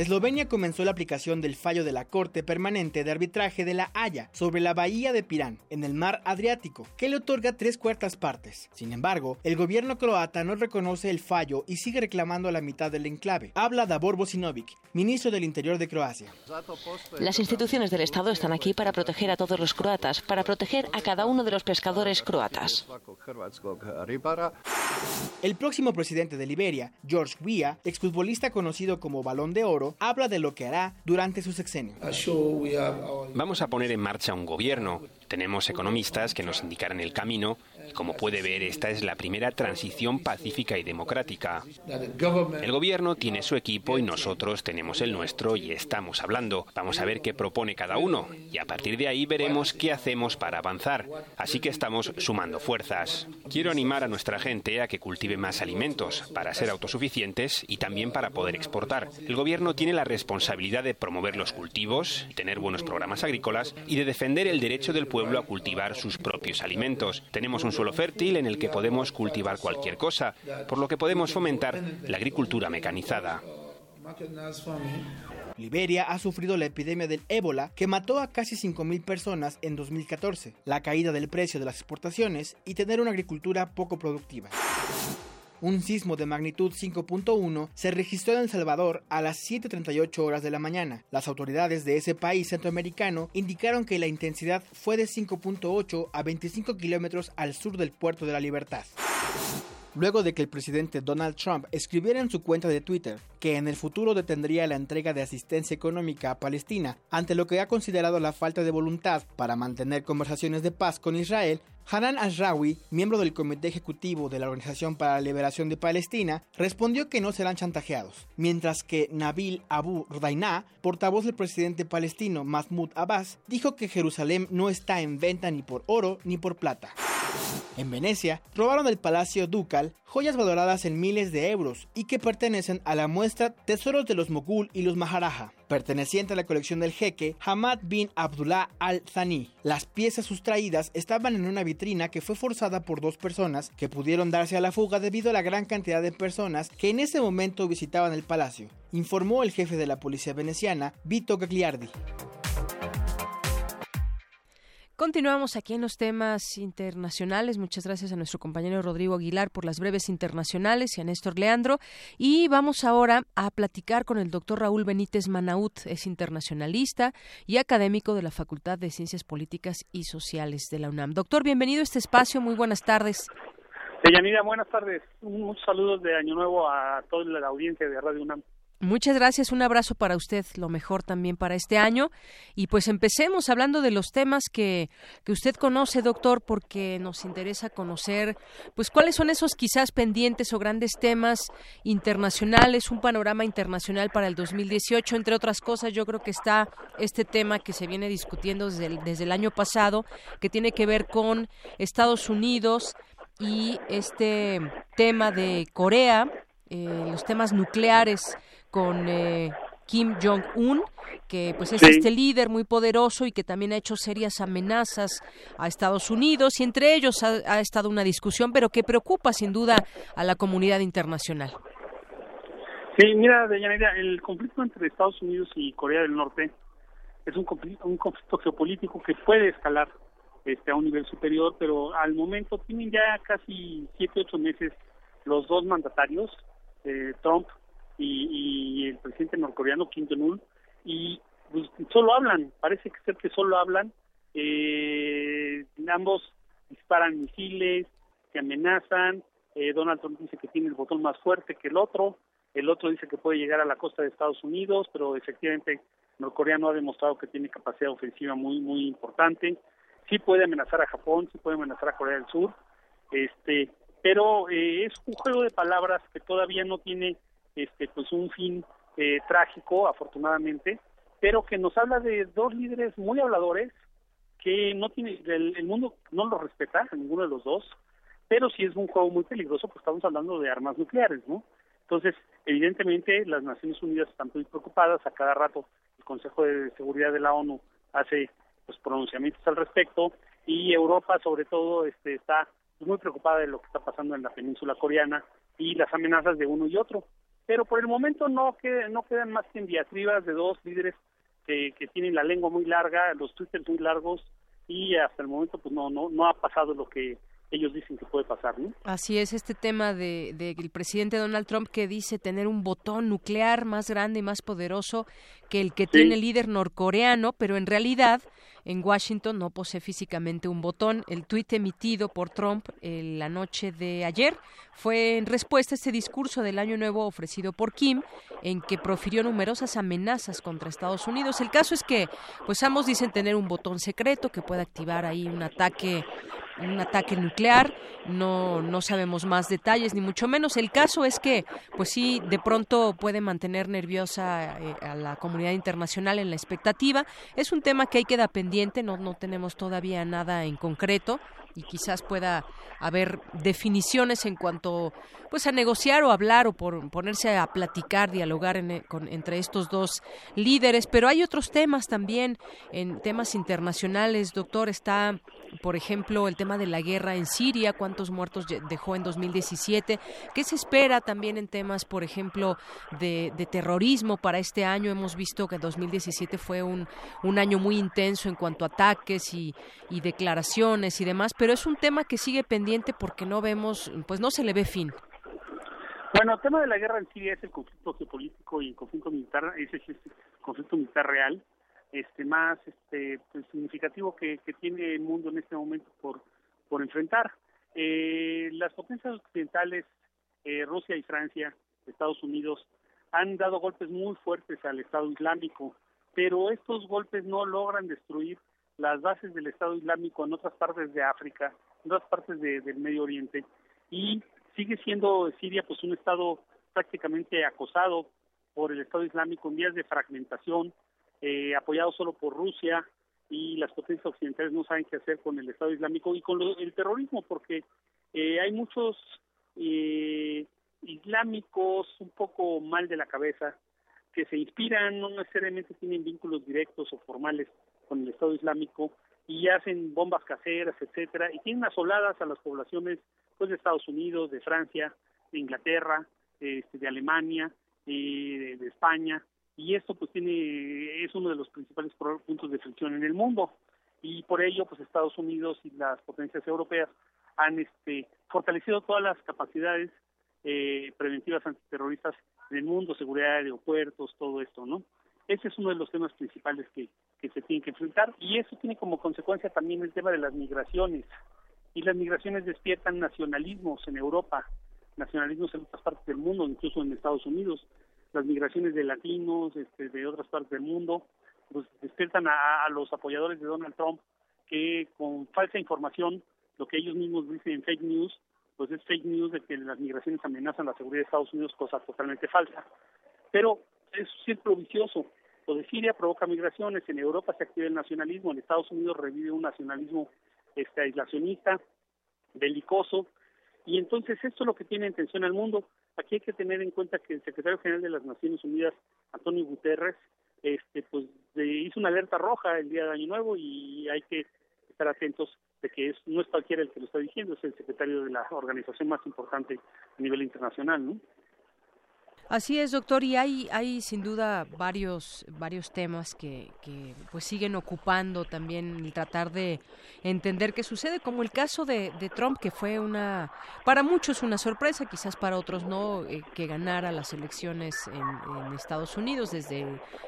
Eslovenia comenzó la aplicación del fallo de la Corte Permanente de Arbitraje de la Haya sobre la bahía de Pirán, en el mar Adriático, que le otorga tres cuartas partes. Sin embargo, el gobierno croata no reconoce el fallo y sigue reclamando la mitad del enclave. Habla Davor Bosinovic, ministro del Interior de Croacia. Las instituciones del Estado están aquí para proteger a todos los croatas, para proteger a cada uno de los pescadores croatas. El próximo presidente de Liberia, George Weah, exfutbolista conocido como Balón de Oro, habla de lo que hará durante su sexenio. Vamos a poner en marcha un gobierno. Tenemos economistas que nos indicarán el camino y como puede ver esta es la primera transición pacífica y democrática. El gobierno tiene su equipo y nosotros tenemos el nuestro y estamos hablando. Vamos a ver qué propone cada uno y a partir de ahí veremos qué hacemos para avanzar. Así que estamos sumando fuerzas. Quiero animar a nuestra gente a que cultive más alimentos para ser autosuficientes y también para poder exportar. El gobierno tiene la responsabilidad de promover los cultivos, tener buenos programas agrícolas y de defender el derecho del pueblo a cultivar sus propios alimentos. Tenemos un suelo fértil en el que podemos cultivar cualquier cosa, por lo que podemos fomentar la agricultura mecanizada. Liberia ha sufrido la epidemia del ébola que mató a casi 5.000 personas en 2014, la caída del precio de las exportaciones y tener una agricultura poco productiva. Un sismo de magnitud 5.1 se registró en El Salvador a las 7.38 horas de la mañana. Las autoridades de ese país centroamericano indicaron que la intensidad fue de 5.8 a 25 kilómetros al sur del puerto de la Libertad luego de que el presidente Donald Trump escribiera en su cuenta de Twitter que en el futuro detendría la entrega de asistencia económica a Palestina ante lo que ha considerado la falta de voluntad para mantener conversaciones de paz con Israel, Hanan Ashrawi, miembro del comité ejecutivo de la Organización para la Liberación de Palestina, respondió que no serán chantajeados, mientras que Nabil Abu Rudainá, portavoz del presidente palestino Mahmoud Abbas, dijo que Jerusalén no está en venta ni por oro ni por plata. En Venecia, robaron del Palacio Ducal joyas valoradas en miles de euros y que pertenecen a la muestra Tesoros de los Mogul y los Maharaja, perteneciente a la colección del jeque Hamad bin Abdullah al-Thani. Las piezas sustraídas estaban en una vitrina que fue forzada por dos personas que pudieron darse a la fuga debido a la gran cantidad de personas que en ese momento visitaban el palacio, informó el jefe de la policía veneciana, Vito Gagliardi. Continuamos aquí en los temas internacionales. Muchas gracias a nuestro compañero Rodrigo Aguilar por las breves internacionales y a Néstor Leandro. Y vamos ahora a platicar con el doctor Raúl Benítez Manaut. Es internacionalista y académico de la Facultad de Ciencias Políticas y Sociales de la UNAM. Doctor, bienvenido a este espacio. Muy buenas tardes. Deyanira, buenas tardes. Un saludo de Año Nuevo a toda la audiencia de Radio UNAM. Muchas gracias, un abrazo para usted, lo mejor también para este año. Y pues empecemos hablando de los temas que, que usted conoce, doctor, porque nos interesa conocer, pues cuáles son esos quizás pendientes o grandes temas internacionales, un panorama internacional para el 2018. Entre otras cosas, yo creo que está este tema que se viene discutiendo desde el, desde el año pasado, que tiene que ver con Estados Unidos y este tema de Corea, eh, los temas nucleares con eh, Kim Jong-un, que pues es este líder muy poderoso y que también ha hecho serias amenazas a Estados Unidos y entre ellos ha, estado una discusión, pero que preocupa sin duda a la comunidad internacional. Sí, mira, Deyanira, el conflicto entre Estados Unidos y Corea del Norte es un conflicto, un conflicto geopolítico que puede escalar este, a un nivel superior, pero al momento tienen ya casi siete, ocho meses los dos mandatarios, eh, Trump y, el presidente norcoreano Kim Jong-un y pues, solo hablan, parece que ser que solo hablan, eh, ambos disparan misiles, se amenazan, eh, Donald Trump dice que tiene el botón más fuerte que el otro, el otro dice que puede llegar a la costa de Estados Unidos, pero efectivamente Norcorea no ha demostrado que tiene capacidad ofensiva muy muy importante, sí puede amenazar a Japón, sí puede amenazar a Corea del Sur, este, pero eh, es un juego de palabras que todavía no tiene este pues un fin eh, trágico afortunadamente pero que nos habla de dos líderes muy habladores que no tiene el, mundo no lo respeta ninguno de los dos pero si es un juego muy peligroso pues estamos hablando de armas nucleares no entonces evidentemente las Naciones Unidas están muy preocupadas a cada rato el Consejo de Seguridad de la ONU hace pues pronunciamientos al respecto y Europa sobre todo este está muy preocupada de lo que está pasando en la península coreana y las amenazas de uno y otro pero por el momento no, quedan, no quedan más que en diatribas de dos líderes que, que tienen la lengua muy larga, los twitters muy largos y hasta el momento pues no, no, no ha pasado lo que ellos dicen que puede pasar, ¿no? Así es, este tema de, del presidente Donald Trump que dice tener un botón nuclear más grande y más poderoso que el que tiene el líder norcoreano, pero en realidad en Washington no posee físicamente un botón. El tuit emitido por Trump en la noche de ayer fue en respuesta a este discurso del Año Nuevo ofrecido por Kim, en que profirió numerosas amenazas contra Estados Unidos. El caso es que, pues ambos dicen tener un botón secreto que puede activar ahí un ataque un ataque nuclear, no, no sabemos más detalles, ni mucho menos. El caso es que, pues sí, de pronto puede mantener nerviosa eh, a la comunidad internacional en la expectativa. Es un tema que hay que dar pendiente, no, no tenemos todavía nada en concreto y quizás pueda haber definiciones en cuanto pues a negociar o hablar o por ponerse a platicar, dialogar entre estos dos líderes, pero hay otros temas también en temas internacionales, doctor, está por ejemplo, el tema de la guerra en Siria, cuántos muertos dejó en 2017, qué se espera también en temas, por ejemplo, de, terrorismo para este año. Hemos visto que 2017 fue un, un año muy intenso en cuanto a ataques y, y declaraciones y demás, pero es un tema que sigue pendiente porque no vemos, pues no se le ve fin. Bueno, el tema de la guerra en Siria es el conflicto geopolítico y el conflicto militar, ese es el conflicto militar real este más este pues, significativo que, tiene el mundo en este momento por por enfrentar. Eh, las potencias occidentales eh, Rusia y Francia Estados Unidos han dado golpes muy fuertes al Estado Islámico pero estos golpes no logran destruir las bases del Estado Islámico en otras partes de África en otras partes del Medio Oriente y sigue siendo Siria pues un estado prácticamente acosado por el Estado Islámico en vías de fragmentación eh, apoyado solo por Rusia y las potencias occidentales no saben qué hacer con el Estado Islámico y con el terrorismo, porque eh, hay muchos eh, islámicos un poco mal de la cabeza que se inspiran, no necesariamente tienen vínculos directos o formales con el Estado Islámico y hacen bombas caseras, etcétera, y tienen asoladas a las poblaciones pues de Estados Unidos, de Francia, de Inglaterra, este, de Alemania, de, de España, y esto pues tiene es uno de los principales puntos de fricción en el mundo. Y por ello pues Estados Unidos y las potencias europeas han este fortalecido todas las capacidades eh, preventivas antiterroristas en el mundo, seguridad de aeropuertos, todo esto, ¿no? Ese es uno de los temas principales que, que se tienen que enfrentar. Y eso tiene como consecuencia también el tema de las migraciones. Y las migraciones despiertan nacionalismos en Europa, nacionalismos en otras partes del mundo, incluso en Estados Unidos las migraciones de latinos este, de otras partes del mundo, pues despiertan a, los apoyadores de Donald Trump que con falsa información, lo que ellos mismos dicen en fake news, pues es fake news de que las migraciones amenazan la seguridad de Estados Unidos, cosa totalmente falsa. Pero es siempre vicioso. Lo de Siria provoca migraciones, en Europa se activa el nacionalismo, en Estados Unidos revive un nacionalismo este aislacionista, belicoso, y entonces esto es lo que tiene en tensión al mundo. Aquí hay que tener en cuenta que el secretario general de las Naciones Unidas, Antonio Guterres, este, pues hizo una alerta roja el día de Año Nuevo y hay que estar atentos de que es, no es cualquiera el que lo está diciendo, es el secretario de la organización más importante a nivel internacional, ¿no? Así es, doctor, y hay, hay sin duda varios, varios temas que, que pues siguen ocupando también el tratar de entender qué sucede, como el caso de, Trump, que fue una, para muchos una sorpresa, quizás para otros no, eh, que ganara las elecciones en, en, Estados Unidos desde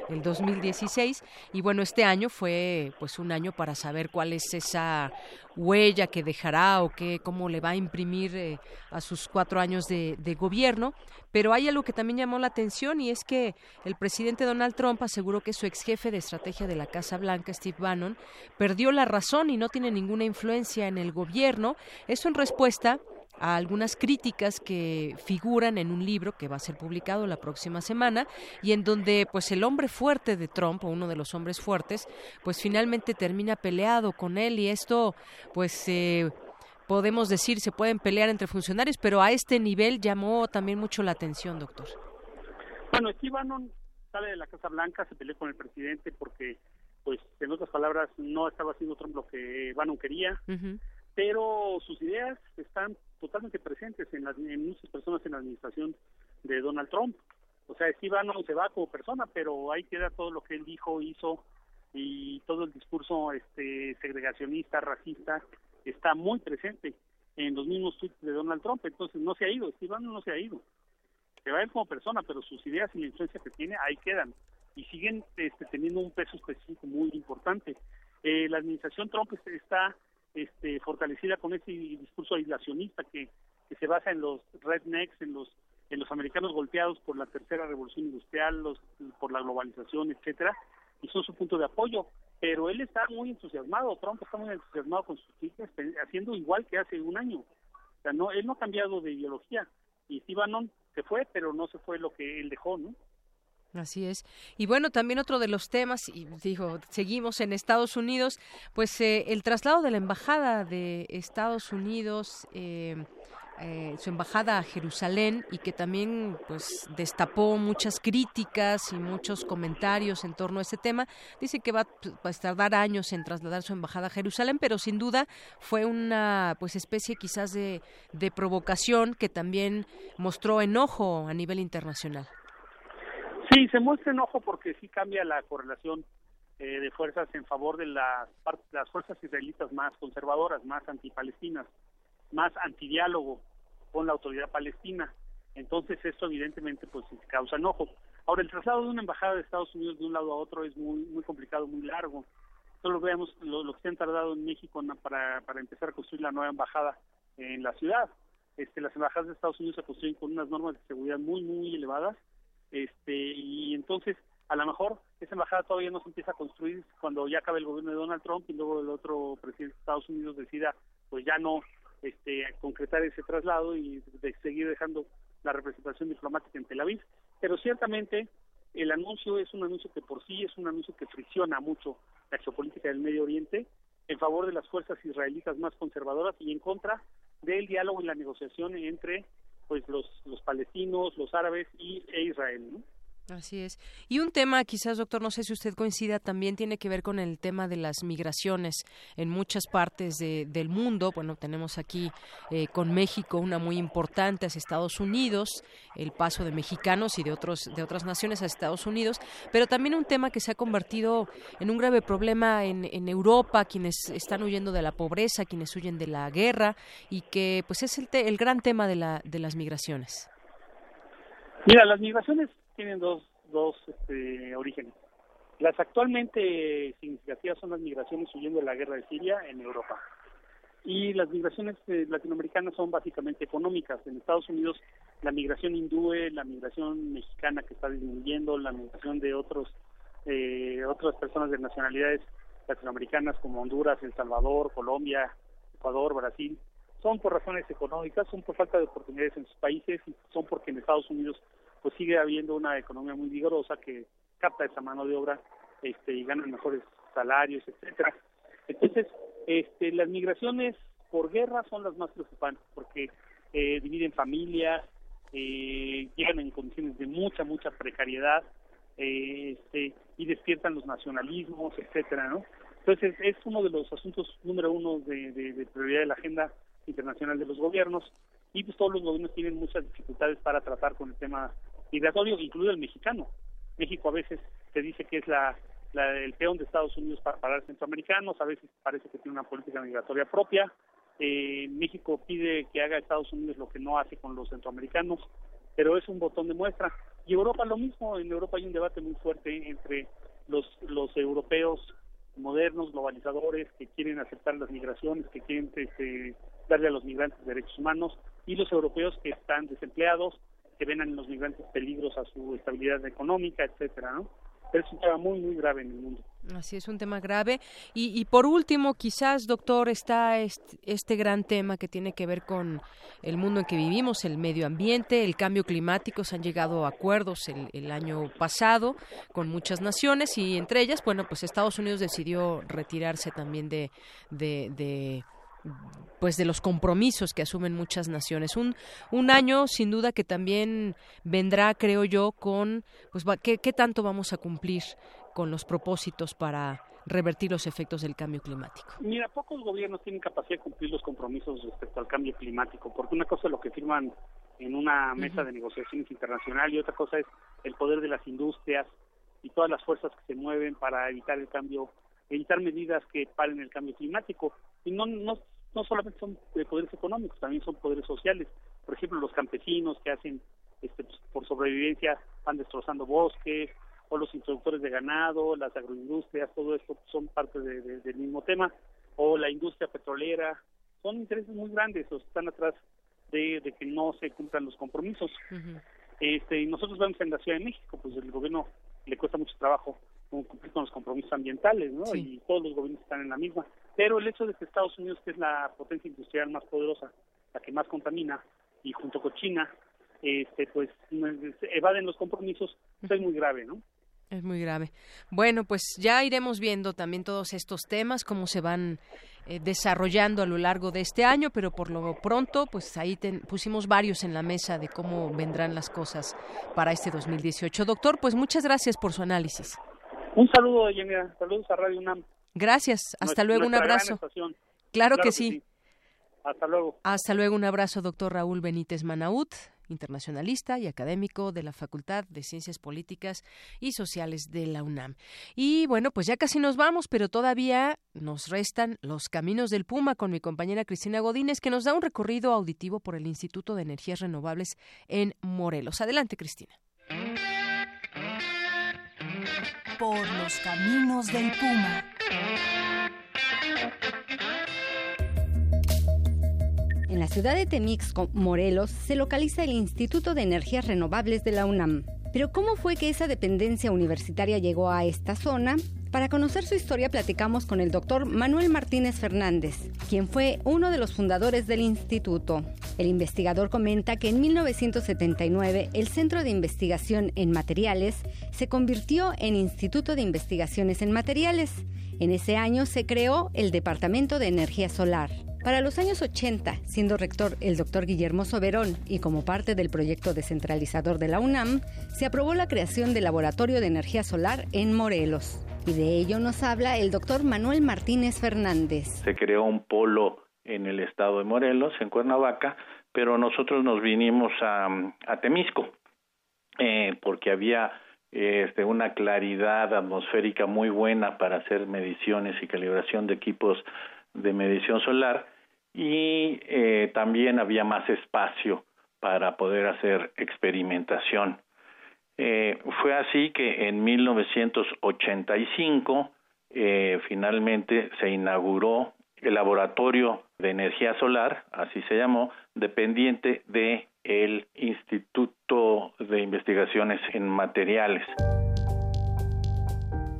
el, 2016. Y bueno, este año fue pues un año para saber cuál es esa huella que dejará o qué, cómo le va a imprimir eh, a sus cuatro años de, de gobierno. Pero hay algo que también llamó la atención y es que el presidente Donald Trump aseguró que su ex jefe de estrategia de la Casa Blanca, Steve Bannon, perdió la razón y no tiene ninguna influencia en el gobierno. Eso en respuesta a algunas críticas que figuran en un libro que va a ser publicado la próxima semana y en donde pues el hombre fuerte de Trump o uno de los hombres fuertes pues finalmente termina peleado con él y esto pues eh, podemos decir, se pueden pelear entre funcionarios, pero a este nivel llamó también mucho la atención, doctor. Bueno, Steve Bannon sale de la Casa Blanca, se peleó con el presidente porque, pues, en otras palabras, no estaba haciendo Trump lo que Bannon quería, pero sus ideas están totalmente presentes en, las, muchas personas en la administración de Donald Trump. O sea, Steve Bannon se va como persona, pero ahí queda todo lo que él dijo, hizo y todo el discurso este segregacionista, racista, está muy presente en los mismos tweets de Donald Trump, entonces no se ha ido, Steve Bannon no se ha ido. Se va ir como persona, pero sus ideas y la influencia que tiene ahí quedan y siguen este, teniendo un peso específico muy importante. Eh, la administración Trump está este, fortalecida con ese discurso aislacionista que, que se basa en los rednecks, en los en los americanos golpeados por la tercera revolución industrial, los, por la globalización, etcétera, y son su punto de apoyo. Pero él está muy entusiasmado, Trump está muy entusiasmado con sus tweets, haciendo igual que hace un año. O sea, no, él no ha cambiado de ideología. Y Steve Bannon se fue, pero no se fue lo que él dejó, ¿no? Así es. Y bueno, también otro de los temas, y dijo, seguimos en Estados Unidos, pues eh, el traslado de la embajada de Estados Unidos, eh, eh, su embajada a Jerusalén, y que también pues destapó muchas críticas y muchos comentarios en torno a ese tema. Dice que va, a tardar años en trasladar su embajada a Jerusalén, pero sin duda fue una pues especie quizás de, de provocación que también mostró enojo a nivel internacional. Sí, se muestra enojo porque sí cambia la correlación eh, de fuerzas en favor de las, fuerzas israelitas más conservadoras, más antipalestinas, más antidiálogo con la autoridad palestina. Entonces esto evidentemente pues causa enojo. Ahora el traslado de una embajada de Estados Unidos de un lado a otro es muy muy complicado, muy largo. Solo veamos lo, lo que se han tardado en México para, para empezar a construir la nueva embajada en la ciudad. Este, las embajadas de Estados Unidos se construyen con unas normas de seguridad muy muy elevadas este y entonces a lo mejor esa embajada todavía no se empieza a construir cuando ya acabe el gobierno de Donald Trump y luego el otro presidente de Estados Unidos decida pues ya no este concretar ese traslado y de seguir dejando la representación diplomática en Tel Aviv. Pero ciertamente el anuncio es un anuncio que por sí es un anuncio que fricciona mucho la geopolítica del Medio Oriente en favor de las fuerzas israelitas más conservadoras y en contra del diálogo y la negociación entre pues los, los palestinos, los árabes y e Israel, ¿no? Así es. Y un tema, quizás, doctor, no sé si usted coincida, también tiene que ver con el tema de las migraciones en muchas partes de, del mundo. Bueno, tenemos aquí eh, con México una muy importante hacia Estados Unidos, el paso de mexicanos y de otros de otras naciones a Estados Unidos, pero también un tema que se ha convertido en un grave problema en, en Europa, quienes están huyendo de la pobreza, quienes huyen de la guerra y que, pues, es el, el gran tema de, la, de las migraciones. Mira, las migraciones tienen dos, dos este, orígenes. Las actualmente significativas son las migraciones huyendo de la guerra de Siria en Europa. Y las migraciones eh, latinoamericanas son básicamente económicas. En Estados Unidos la migración hindúe, la migración mexicana que está disminuyendo, la migración de otros eh, otras personas de nacionalidades latinoamericanas como Honduras, El Salvador, Colombia, Ecuador, Brasil, son por razones económicas, son por falta de oportunidades en sus países y son porque en Estados Unidos pues sigue habiendo una economía muy vigorosa que capta esa mano de obra este y ganan mejores salarios, etcétera. Entonces, este las migraciones por guerra son las más preocupantes porque eh, dividen familias, eh, llegan en condiciones de mucha, mucha precariedad eh, este, y despiertan los nacionalismos, etcétera, ¿no? Entonces, es uno de los asuntos número uno de, de, de prioridad de la agenda internacional de los gobiernos y pues todos los gobiernos tienen muchas dificultades para tratar con el tema migratorio, incluido el mexicano. México a veces se dice que es la, el peón de Estados Unidos para parar centroamericanos, a veces parece que tiene una política migratoria propia. Eh, México pide que haga Estados Unidos lo que no hace con los centroamericanos, pero es un botón de muestra. Y Europa lo mismo, en Europa hay un debate muy fuerte entre los, los europeos modernos, globalizadores, que quieren aceptar las migraciones, que quieren este, darle a los migrantes derechos humanos, y los europeos que están desempleados, que ven en los migrantes peligros a su estabilidad económica, etcétera, ¿no? es un tema muy, muy grave en el mundo. Así es, un tema grave. Y, y por último, quizás, doctor, está este, este, gran tema que tiene que ver con el mundo en que vivimos, el medio ambiente, el cambio climático. Se han llegado a acuerdos el, el año pasado con muchas naciones y entre ellas, bueno, pues Estados Unidos decidió retirarse también de, de, de pues de los compromisos que asumen muchas naciones. Un, un año sin duda que también vendrá, creo yo, con pues ¿qué, qué tanto vamos a cumplir con los propósitos para revertir los efectos del cambio climático. Mira, pocos gobiernos tienen capacidad de cumplir los compromisos respecto al cambio climático, porque una cosa es lo que firman en una mesa de negociaciones internacional y otra cosa es el poder de las industrias y todas las fuerzas que se mueven para evitar el cambio, evitar medidas que paren el cambio climático. Y no, no, no solamente son poderes económicos, también son poderes sociales. Por ejemplo, los campesinos que hacen este, pues, por sobrevivencia van destrozando bosques, o los introductores de ganado, las agroindustrias, todo esto son parte del mismo tema, o la industria petrolera, son intereses muy grandes que están atrás de, que no se cumplan los compromisos. este, y nosotros vemos en la Ciudad de México, pues el gobierno le cuesta mucho trabajo cumplir con los compromisos ambientales, ¿no? Y todos los gobiernos están en la misma. Pero el hecho de que Estados Unidos, que es la potencia industrial más poderosa, la que más contamina, y junto con China, este, pues evaden los compromisos, pues, es muy grave, ¿no? Es muy grave. Bueno, pues ya iremos viendo también todos estos temas, cómo se van eh, desarrollando a lo largo de este año, pero por lo pronto, pues ahí pusimos varios en la mesa de cómo vendrán las cosas para este 2018. Doctor, pues muchas gracias por su análisis. Un saludo, Yenia. Saludos a Radio UNAM. Gracias. Hasta luego. Un abrazo. Claro, que, sí. Hasta luego. Hasta luego. Un abrazo, doctor Raúl Benítez Manaut internacionalista y académico de la Facultad de Ciencias Políticas y Sociales de la UNAM. Y bueno, pues ya casi nos vamos, pero todavía nos restan los caminos del Puma con mi compañera Cristina Godínez, que nos da un recorrido auditivo por el Instituto de Energías Renovables en Morelos. Adelante, Cristina. Por los caminos del Puma. En la ciudad de Temixco, Morelos, se localiza el Instituto de Energías Renovables de la UNAM. Pero ¿cómo fue que esa dependencia universitaria llegó a esta zona? Para conocer su historia platicamos con el doctor Manuel Martínez Fernández, quien fue uno de los fundadores del instituto. El investigador comenta que en 1979 el Centro de Investigación en Materiales se convirtió en Instituto de Investigaciones en Materiales. En ese año se creó el Departamento de Energía Solar. Para los años 80, siendo rector el doctor Guillermo Soberón y como parte del proyecto descentralizador de la UNAM, se aprobó la creación del Laboratorio de Energía Solar en Morelos. Y de ello nos habla el doctor Manuel Martínez Fernández. Se creó un polo en el estado de Morelos, en Cuernavaca, pero nosotros nos vinimos a, Temisco, eh, porque había este, una claridad atmosférica muy buena para hacer mediciones y calibración de equipos de medición solar y eh, también había más espacio para poder hacer experimentación. Eh, fue así que en 1985 eh, finalmente se inauguró el laboratorio de energía solar, así se llamó, dependiente de el Instituto de Investigaciones en Materiales.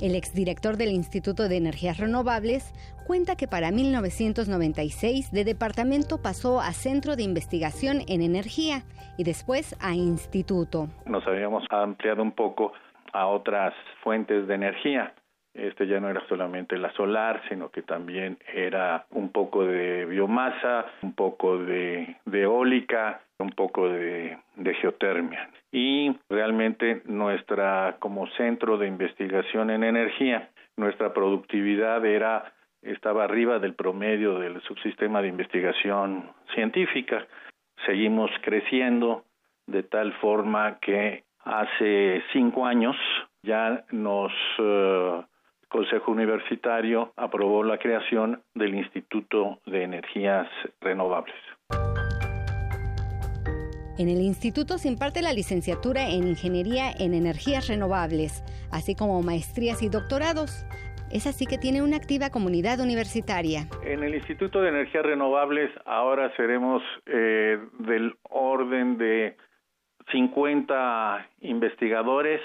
El exdirector del Instituto de Energías Renovables cuenta que para 1996 de departamento pasó a Centro de Investigación en Energía y después a Instituto. Nos habíamos ampliado un poco a otras fuentes de energía. Este ya no era solamente la solar, sino que también era un poco de biomasa, un poco de, eólica, un poco de, de geotermia. Y realmente nuestra, como centro de investigación en energía, nuestra productividad era estaba arriba del promedio del subsistema de investigación científica. Seguimos creciendo de tal forma que hace cinco años ya nos eh, Consejo Universitario aprobó la creación del Instituto de Energías Renovables. En el instituto se imparte la licenciatura en Ingeniería en Energías Renovables, así como maestrías y doctorados. Es así que tiene una activa comunidad universitaria. En el Instituto de Energías Renovables ahora seremos eh, del orden de 50 investigadores,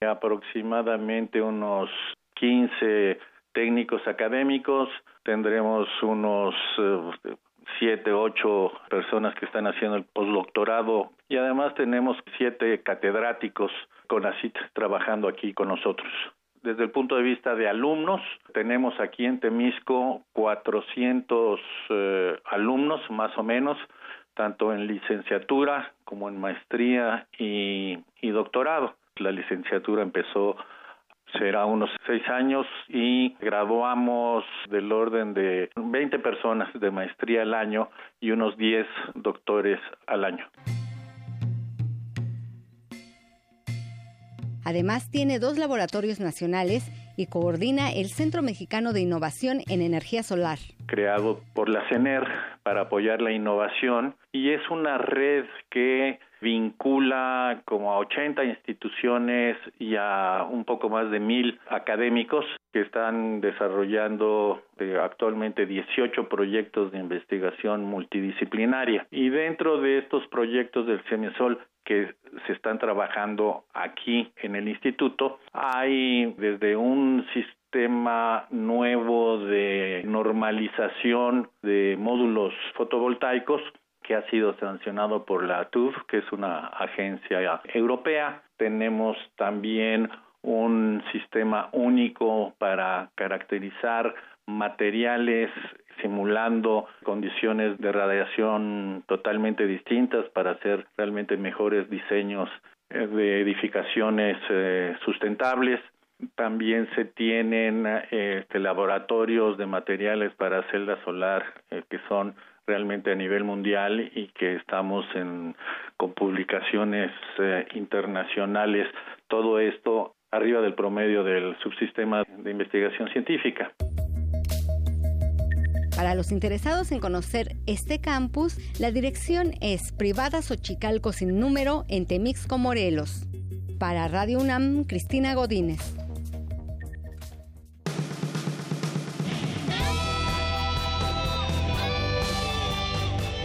aproximadamente unos 15 técnicos académicos, tendremos unos eh, siete, ocho personas que están haciendo el postdoctorado y además tenemos siete catedráticos con ACIT trabajando aquí con nosotros. Desde el punto de vista de alumnos, tenemos aquí en Temisco 400 eh, alumnos más o menos, tanto en licenciatura como en maestría y, y doctorado. La licenciatura empezó será unos seis años y graduamos del orden de 20 personas de maestría al año y unos 10 doctores al año. Además, tiene dos laboratorios nacionales y coordina el Centro Mexicano de Innovación en Energía Solar. Creado por la CENER para apoyar la innovación y es una red que vincula como a 80 instituciones y a un poco más de mil académicos que están desarrollando eh, actualmente 18 proyectos de investigación multidisciplinaria. Y dentro de estos proyectos del CEMISOL que se están trabajando aquí en el instituto, hay desde un sistema nuevo de normalización de módulos fotovoltaicos que ha sido sancionado por la TUV, que es una agencia europea. Tenemos también un sistema único para caracterizar materiales simulando condiciones de radiación totalmente distintas para hacer realmente mejores diseños de edificaciones eh, sustentables. También se tienen este, laboratorios de materiales para celda solar eh, que son realmente a nivel mundial y que estamos en, con publicaciones eh, internacionales, todo esto arriba del promedio del subsistema de investigación científica. Para los interesados en conocer este campus, la dirección es Privada Xochicalco sin número en Temixco, Morelos. Para Radio UNAM, Cristina Godínez.